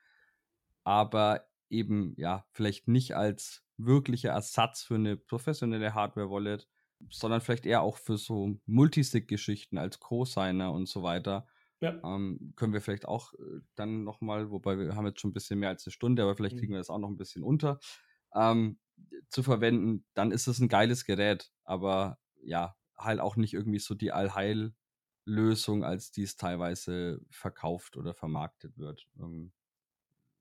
aber eben ja vielleicht nicht als wirklicher Ersatz für eine professionelle Hardware-Wallet, sondern vielleicht eher auch für so Multisig-Geschichten als Co-Signer und so weiter. Ja. Ähm, können wir vielleicht auch äh, dann nochmal, wobei wir haben jetzt schon ein bisschen mehr als eine Stunde, aber vielleicht mhm. kriegen wir das auch noch ein bisschen unter, ähm, zu verwenden, dann ist es ein geiles Gerät, aber ja, halt auch nicht irgendwie so die Allheil-Lösung, als die es teilweise verkauft oder vermarktet wird. Ähm,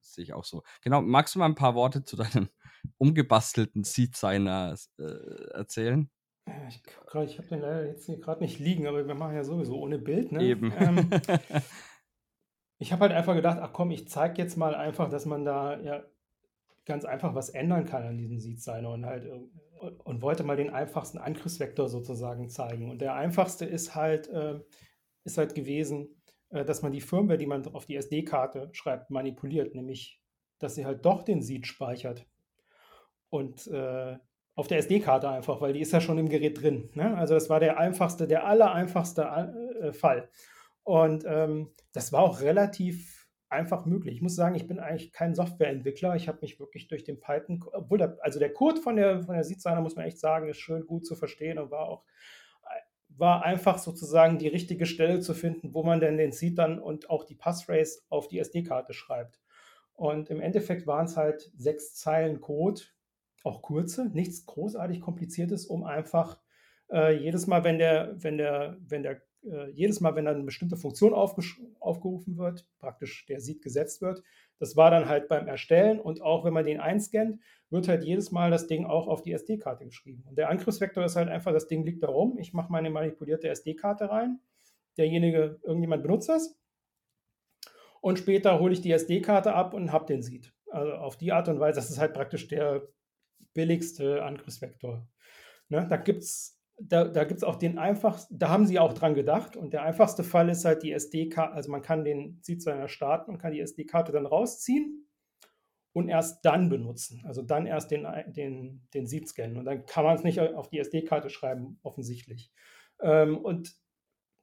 sehe ich auch so. Genau, magst du mal ein paar Worte zu deinem umgebastelten Seed Signer äh, erzählen? Ich, ich habe den leider jetzt hier gerade nicht liegen, aber wir machen ja sowieso ohne Bild. Ne? Eben. Ähm, ich habe halt einfach gedacht, ach komm, ich zeige jetzt mal einfach, dass man da ja ganz einfach was ändern kann an diesem Seed Signer und halt und, und wollte mal den einfachsten Angriffsvektor sozusagen zeigen. Und der einfachste ist halt, äh, ist halt gewesen, äh, dass man die Firmware, die man auf die SD-Karte schreibt, manipuliert, nämlich dass sie halt doch den Seed speichert. Und äh, auf der SD-Karte einfach, weil die ist ja schon im Gerät drin. Ne? Also das war der einfachste, der allereinfachste äh, Fall. Und ähm, das war auch relativ einfach möglich. Ich muss sagen, ich bin eigentlich kein Softwareentwickler. Ich habe mich wirklich durch den Python, obwohl der, also der Code von der, von der Seedsigner, muss man echt sagen, ist schön gut zu verstehen und war auch war einfach sozusagen die richtige Stelle zu finden, wo man denn den Seed dann und auch die Passphrase auf die SD-Karte schreibt. Und im Endeffekt waren es halt sechs Zeilen Code, auch kurze, nichts großartig kompliziertes, um einfach äh, jedes Mal, wenn der, wenn der, wenn der äh, jedes Mal, wenn dann eine bestimmte Funktion aufgerufen wird, praktisch der Seed gesetzt wird, das war dann halt beim Erstellen und auch wenn man den einscannt, wird halt jedes Mal das Ding auch auf die SD-Karte geschrieben. Und der Angriffsvektor ist halt einfach, das Ding liegt da rum, ich mache meine manipulierte SD-Karte rein, derjenige, irgendjemand benutzt das und später hole ich die SD-Karte ab und habe den Seed. Also auf die Art und Weise, das ist halt praktisch der billigste Angriffsvektor. Ne? Da gibt es da, da gibt es auch den einfachsten, da haben sie auch dran gedacht. Und der einfachste Fall ist halt die SD-Karte, also man kann den Seed-Signer starten und kann die SD-Karte dann rausziehen und erst dann benutzen. Also dann erst den, den, den Seed scannen. Und dann kann man es nicht auf die SD-Karte schreiben, offensichtlich. Ähm, und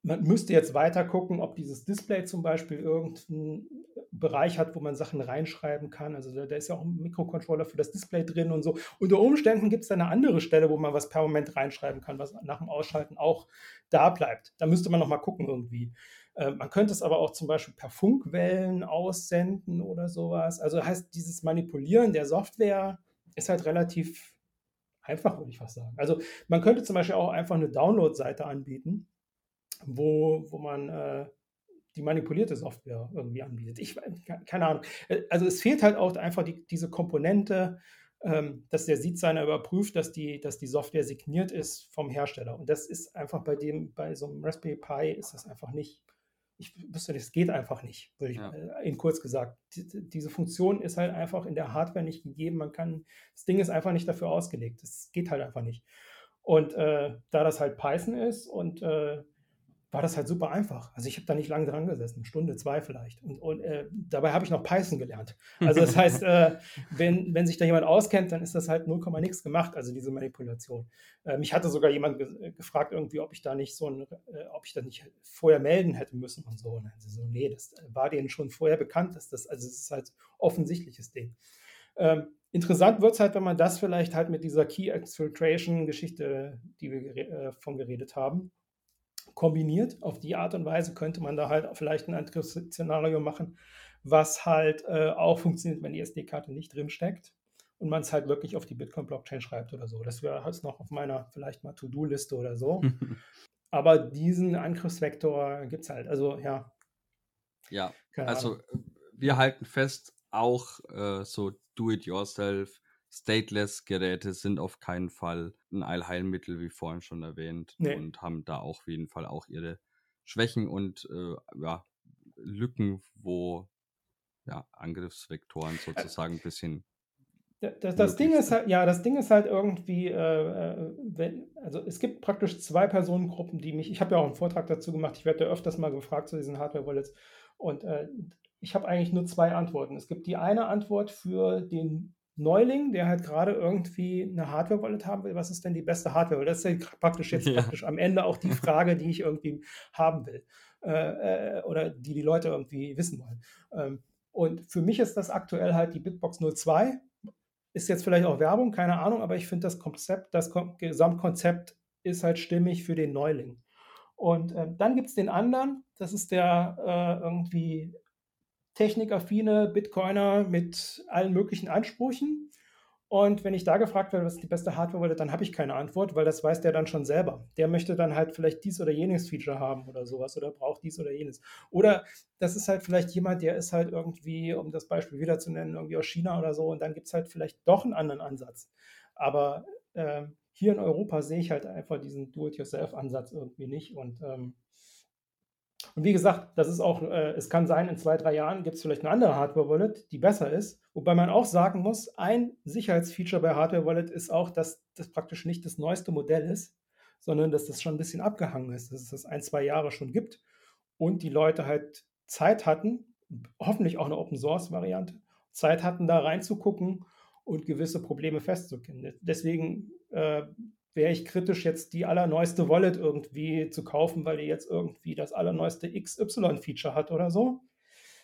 man müsste jetzt weiter gucken, ob dieses Display zum Beispiel irgendeinen Bereich hat, wo man Sachen reinschreiben kann. Also da, da, ist ja auch ein Mikrocontroller für das Display drin und so. Unter Umständen gibt es da eine andere Stelle, wo man was per Moment reinschreiben kann, was nach dem Ausschalten auch da bleibt. Da müsste man noch mal gucken irgendwie. Äh, man könnte es aber auch zum Beispiel per Funkwellen aussenden oder sowas. Also heißt, dieses Manipulieren der Software ist halt relativ einfach, würde ich fast sagen. Also man könnte zum Beispiel auch einfach eine Download-Seite anbieten wo, wo man äh, die manipulierte Software irgendwie anbietet. Ich, keine Ahnung. Äh, also es fehlt halt auch einfach die, diese Komponente, ähm, dass der Seed-Signer überprüft, dass die, dass die Software signiert ist vom Hersteller. Und das ist einfach bei dem, bei so einem Raspberry Pi ist das einfach nicht. Ich wüsste nicht, es geht einfach nicht, würde ich ja. äh, in kurz gesagt. Die, diese Funktion ist halt einfach in der Hardware nicht gegeben. Man kann, das Ding ist einfach nicht dafür ausgelegt. Das geht halt einfach nicht. Und äh, da das halt Python ist und äh, war das halt super einfach. Also ich habe da nicht lange dran gesessen, eine Stunde, zwei vielleicht. Und, und äh, dabei habe ich noch Python gelernt. Also das heißt, äh, wenn, wenn sich da jemand auskennt, dann ist das halt 0, nichts gemacht, also diese Manipulation. Äh, mich hatte sogar jemand ge gefragt irgendwie, ob ich da nicht so ein, äh, ob ich das nicht vorher melden hätte müssen und so. Und also so, nee, das war denen schon vorher bekannt, dass das, also es ist halt offensichtliches Ding. Ähm, interessant wird es halt, wenn man das vielleicht halt mit dieser Key Exfiltration Geschichte, die wir äh, von geredet haben, kombiniert. Auf die Art und Weise könnte man da halt vielleicht ein Angriffsszenario machen, was halt äh, auch funktioniert, wenn die SD-Karte nicht drin steckt und man es halt wirklich auf die Bitcoin-Blockchain schreibt oder so. Das wäre halt noch auf meiner vielleicht mal To-Do-Liste oder so. Aber diesen Angriffsvektor gibt es halt. Also ja. Ja, also Ahnung. wir halten fest, auch äh, so Do-it-yourself Stateless-Geräte sind auf keinen Fall ein Allheilmittel, wie vorhin schon erwähnt, nee. und haben da auch auf jeden Fall auch ihre Schwächen und äh, ja, Lücken, wo ja, Angriffsvektoren sozusagen ein bisschen. Das, das Ding ist halt, ja, das Ding ist halt irgendwie, äh, äh, wenn, also es gibt praktisch zwei Personengruppen, die mich, ich habe ja auch einen Vortrag dazu gemacht, ich werde ja öfters mal gefragt zu diesen Hardware-Wallets und äh, ich habe eigentlich nur zwei Antworten. Es gibt die eine Antwort für den Neuling, der halt gerade irgendwie eine Hardware-Wallet haben will, was ist denn die beste Hardware? Das ist ja praktisch jetzt ja. praktisch am Ende auch die Frage, die ich irgendwie haben will äh, äh, oder die die Leute irgendwie wissen wollen. Ähm, und für mich ist das aktuell halt die Bitbox 02. Ist jetzt vielleicht auch Werbung, keine Ahnung, aber ich finde das Konzept, das Gesamtkonzept ist halt stimmig für den Neuling. Und äh, dann gibt es den anderen, das ist der äh, irgendwie technikaffine Bitcoiner mit allen möglichen Ansprüchen. Und wenn ich da gefragt werde, was ist die beste Hardware-Wallet, dann habe ich keine Antwort, weil das weiß der dann schon selber. Der möchte dann halt vielleicht dies oder jenes Feature haben oder sowas oder braucht dies oder jenes. Oder das ist halt vielleicht jemand, der ist halt irgendwie, um das Beispiel wieder zu nennen, irgendwie aus China oder so und dann gibt es halt vielleicht doch einen anderen Ansatz. Aber äh, hier in Europa sehe ich halt einfach diesen Do-it-yourself-Ansatz irgendwie nicht und ähm, und wie gesagt, das ist auch, äh, es kann sein, in zwei, drei Jahren gibt es vielleicht eine andere Hardware-Wallet, die besser ist. Wobei man auch sagen muss, ein Sicherheitsfeature bei Hardware-Wallet ist auch, dass das praktisch nicht das neueste Modell ist, sondern dass das schon ein bisschen abgehangen ist, dass es das ein, zwei Jahre schon gibt und die Leute halt Zeit hatten, hoffentlich auch eine Open-Source-Variante, Zeit hatten, da reinzugucken und gewisse Probleme festzukennen. Deswegen äh, wäre ich kritisch, jetzt die allerneueste Wallet irgendwie zu kaufen, weil die jetzt irgendwie das allerneueste XY-Feature hat oder so.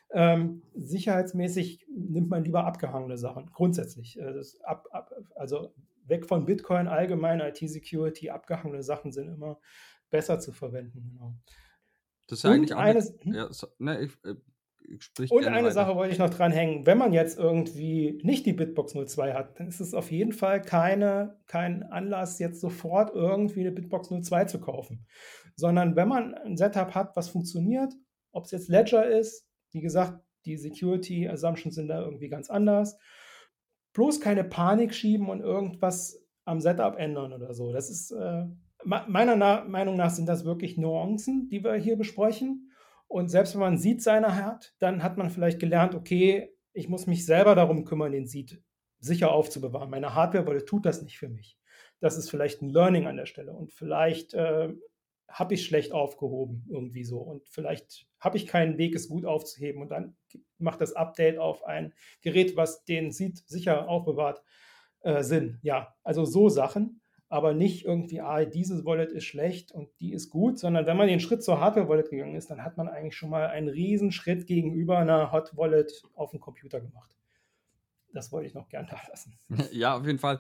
Ähm, sicherheitsmäßig nimmt man lieber abgehangene Sachen, grundsätzlich. Äh, ab, ab, also weg von Bitcoin allgemein, IT-Security, abgehangene Sachen sind immer besser zu verwenden. Genau. Das ist ja eigentlich auch eines, eine, hm? ja, so, ne, ich, ich Und eine weiter. Sache wollte ich noch dran hängen. Wenn man jetzt irgendwie nicht die Bitbox 02 hat, dann ist es auf jeden Fall keine, kein Anlass, jetzt sofort irgendwie eine Bitbox 02 zu kaufen. Sondern wenn man ein Setup hat, was funktioniert, ob es jetzt Ledger ist, wie gesagt, die Security Assumptions sind da irgendwie ganz anders. Bloß keine Panik schieben und irgendwas am Setup ändern oder so. Das ist äh, meiner Na Meinung nach sind das wirklich Nuancen, die wir hier besprechen. Und selbst wenn man Seed seiner hat, dann hat man vielleicht gelernt, okay, ich muss mich selber darum kümmern, den Seed sicher aufzubewahren. Meine Hardware tut das nicht für mich. Das ist vielleicht ein Learning an der Stelle. Und vielleicht äh, habe ich schlecht aufgehoben irgendwie so. Und vielleicht habe ich keinen Weg, es gut aufzuheben. Und dann macht das Update auf ein Gerät, was den Seed sicher aufbewahrt, äh, Sinn. Ja, also so Sachen aber nicht irgendwie, ah, dieses Wallet ist schlecht und die ist gut, sondern wenn man den Schritt zur Hardware-Wallet gegangen ist, dann hat man eigentlich schon mal einen riesen Schritt gegenüber einer Hot-Wallet auf dem Computer gemacht. Das wollte ich noch gern da lassen. Ja, auf jeden Fall.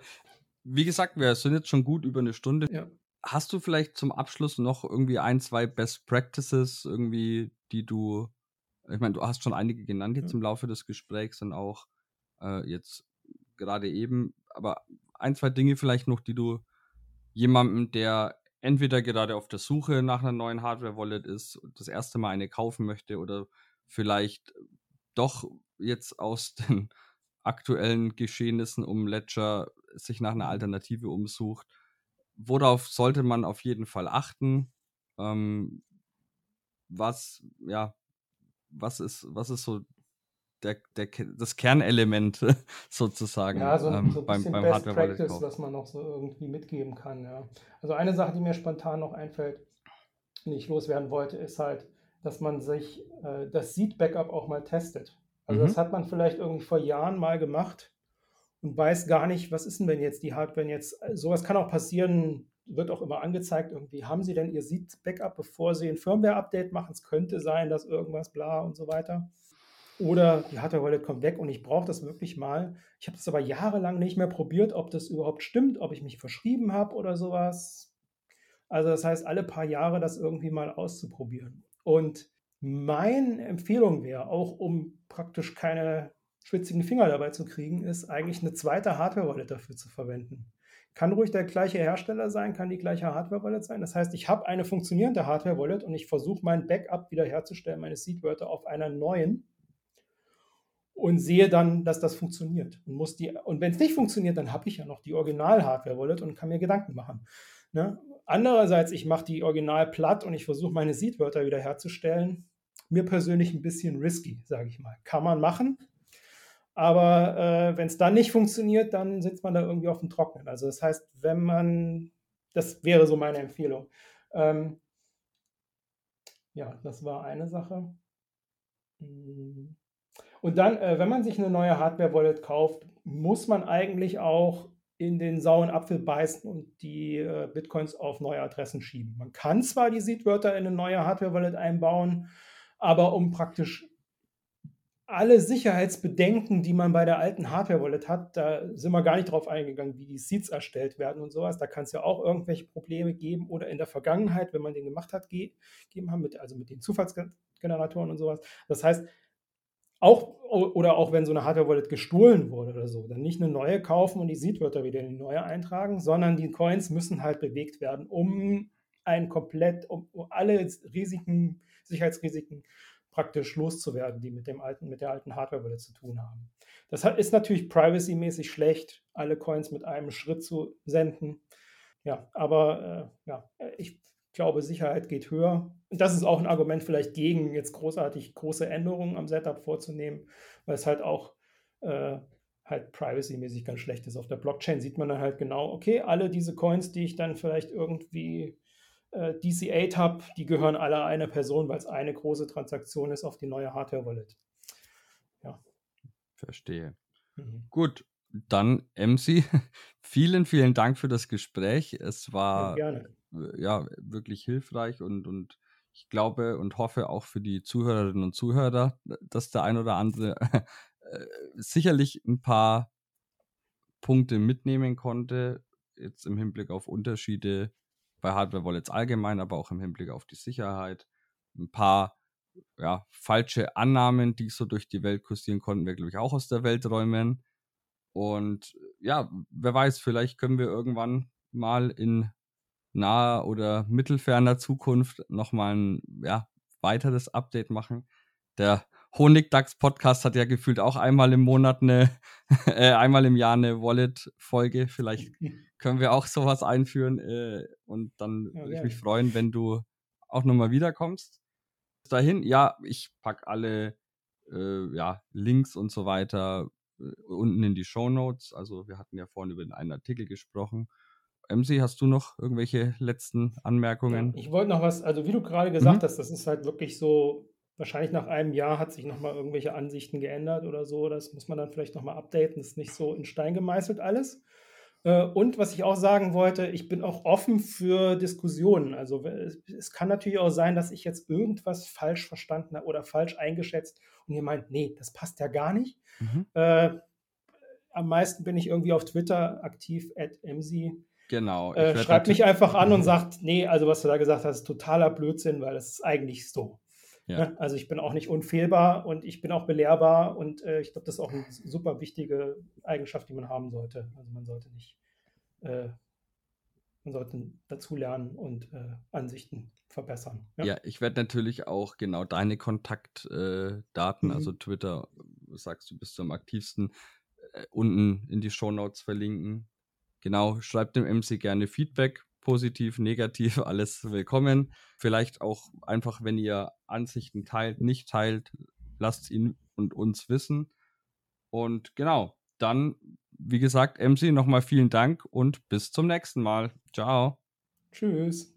Wie gesagt, wir sind jetzt schon gut über eine Stunde. Ja. Hast du vielleicht zum Abschluss noch irgendwie ein, zwei Best Practices, irgendwie, die du, ich meine, du hast schon einige genannt jetzt ja. im Laufe des Gesprächs und auch äh, jetzt gerade eben, aber ein, zwei Dinge vielleicht noch, die du jemandem, der entweder gerade auf der Suche nach einer neuen Hardware-Wallet ist und das erste Mal eine kaufen möchte oder vielleicht doch jetzt aus den aktuellen Geschehnissen um Ledger sich nach einer mhm. Alternative umsucht. Worauf sollte man auf jeden Fall achten? Ähm, was, ja, was ist, was ist so der, der, das Kernelement sozusagen ja, so, ähm, so ein beim, beim Best Hardware Practice, was man noch so irgendwie mitgeben kann. Ja. Also eine Sache, die mir spontan noch einfällt, die ich loswerden wollte, ist halt, dass man sich äh, das Seed-Backup auch mal testet. Also mhm. das hat man vielleicht irgendwie vor Jahren mal gemacht und weiß gar nicht, was ist denn, wenn jetzt die Hardware jetzt, sowas kann auch passieren, wird auch immer angezeigt, irgendwie haben Sie denn Ihr Seed-Backup, bevor Sie ein Firmware-Update machen? Es könnte sein, dass irgendwas bla und so weiter. Oder die Hardware-Wallet kommt weg und ich brauche das wirklich mal. Ich habe das aber jahrelang nicht mehr probiert, ob das überhaupt stimmt, ob ich mich verschrieben habe oder sowas. Also das heißt, alle paar Jahre das irgendwie mal auszuprobieren. Und meine Empfehlung wäre, auch um praktisch keine schwitzigen Finger dabei zu kriegen, ist eigentlich eine zweite Hardware-Wallet dafür zu verwenden. Kann ruhig der gleiche Hersteller sein, kann die gleiche Hardware-Wallet sein. Das heißt, ich habe eine funktionierende Hardware-Wallet und ich versuche mein Backup wiederherzustellen, meine Seed-Wörter auf einer neuen und sehe dann, dass das funktioniert. Und, und wenn es nicht funktioniert, dann habe ich ja noch die Original-Hardware-Wallet und kann mir Gedanken machen. Ne? Andererseits, ich mache die Original platt und ich versuche meine Seed-Wörter wieder herzustellen. Mir persönlich ein bisschen risky, sage ich mal. Kann man machen, aber äh, wenn es dann nicht funktioniert, dann sitzt man da irgendwie auf dem Trocknen. Also das heißt, wenn man, das wäre so meine Empfehlung. Ähm, ja, das war eine Sache. Hm. Und dann, äh, wenn man sich eine neue Hardware-Wallet kauft, muss man eigentlich auch in den sauren Apfel beißen und die äh, Bitcoins auf neue Adressen schieben. Man kann zwar die Seed-Wörter in eine neue Hardware-Wallet einbauen, aber um praktisch alle Sicherheitsbedenken, die man bei der alten Hardware-Wallet hat, da sind wir gar nicht drauf eingegangen, wie die Seeds erstellt werden und sowas. Da kann es ja auch irgendwelche Probleme geben oder in der Vergangenheit, wenn man den gemacht hat, gegeben haben, mit, also mit den Zufallsgeneratoren und sowas. Das heißt, auch oder auch wenn so eine Hardware-Wallet gestohlen wurde oder so, dann nicht eine neue kaufen und die Seed-Wörter wieder in die neue eintragen, sondern die Coins müssen halt bewegt werden, um ein komplett, um, alle Risiken, Sicherheitsrisiken praktisch loszuwerden, die mit dem alten, mit der alten Hardware-Wallet zu tun haben. Das ist natürlich privacy-mäßig schlecht, alle Coins mit einem Schritt zu senden. Ja, aber äh, ja, ich glaube, Sicherheit geht höher. Das ist auch ein Argument vielleicht gegen jetzt großartig große Änderungen am Setup vorzunehmen, weil es halt auch äh, halt privacy-mäßig ganz schlecht ist. Auf der Blockchain sieht man dann halt genau, okay, alle diese Coins, die ich dann vielleicht irgendwie äh, DC8 habe, die gehören alle einer Person, weil es eine große Transaktion ist auf die neue Hardware-Wallet. Ja. Verstehe. Mhm. Gut, dann MC, vielen, vielen Dank für das Gespräch. Es war ja, ja wirklich hilfreich und, und Ich glaube und hoffe auch für die Zuhörerinnen und Zuhörer, dass der ein oder andere äh, sicherlich ein paar Punkte mitnehmen konnte, jetzt im Hinblick auf Unterschiede bei Hardware Wallets allgemein, aber auch im Hinblick auf die Sicherheit. Ein paar ja, falsche Annahmen, die so durch die Welt kursieren, konnten wir, glaube ich, auch aus der Welt räumen. Und ja, wer weiß, vielleicht können wir irgendwann mal in naher oder mittelferner Zukunft nochmal ein ja, weiteres Update machen. Der Honigdachs-Podcast hat ja gefühlt auch einmal im Monat eine, äh, einmal im Jahr eine Wallet-Folge. Vielleicht können wir auch sowas einführen äh, und dann würde ich mich freuen, wenn du auch nochmal wiederkommst. Bis dahin, ja, ich packe alle äh, ja, Links und so weiter äh, unten in die Show Notes. Also wir hatten ja vorhin über einen Artikel gesprochen. MC, hast du noch irgendwelche letzten Anmerkungen? Ja, ich wollte noch was, also wie du gerade gesagt mhm. hast, das ist halt wirklich so wahrscheinlich nach einem Jahr hat sich nochmal irgendwelche Ansichten geändert oder so. Das muss man dann vielleicht nochmal updaten. Das ist nicht so in Stein gemeißelt alles. Äh, und was ich auch sagen wollte, ich bin auch offen für Diskussionen. Also es kann natürlich auch sein, dass ich jetzt irgendwas falsch verstanden habe oder falsch eingeschätzt und ihr meint, nee, das passt ja gar nicht. Mhm. Äh, am meisten bin ich irgendwie auf Twitter aktiv, at MC. Genau. Äh, schreibt mich einfach an und sagt, nee, also was du da gesagt hast, ist totaler Blödsinn, weil das ist eigentlich so. Ja. Ne? Also ich bin auch nicht unfehlbar und ich bin auch belehrbar und äh, ich glaube, das ist auch eine super wichtige Eigenschaft, die man haben sollte. Also man sollte nicht, äh, man sollte dazulernen und äh, Ansichten verbessern. Ja, ja ich werde natürlich auch genau deine Kontaktdaten, mhm. also Twitter, sagst du, bist du am aktivsten, äh, unten in die Show Notes verlinken. Genau, schreibt dem MC gerne Feedback, positiv, negativ, alles willkommen. Vielleicht auch einfach, wenn ihr Ansichten teilt, nicht teilt, lasst ihn und uns wissen. Und genau, dann, wie gesagt, MC, nochmal vielen Dank und bis zum nächsten Mal. Ciao. Tschüss.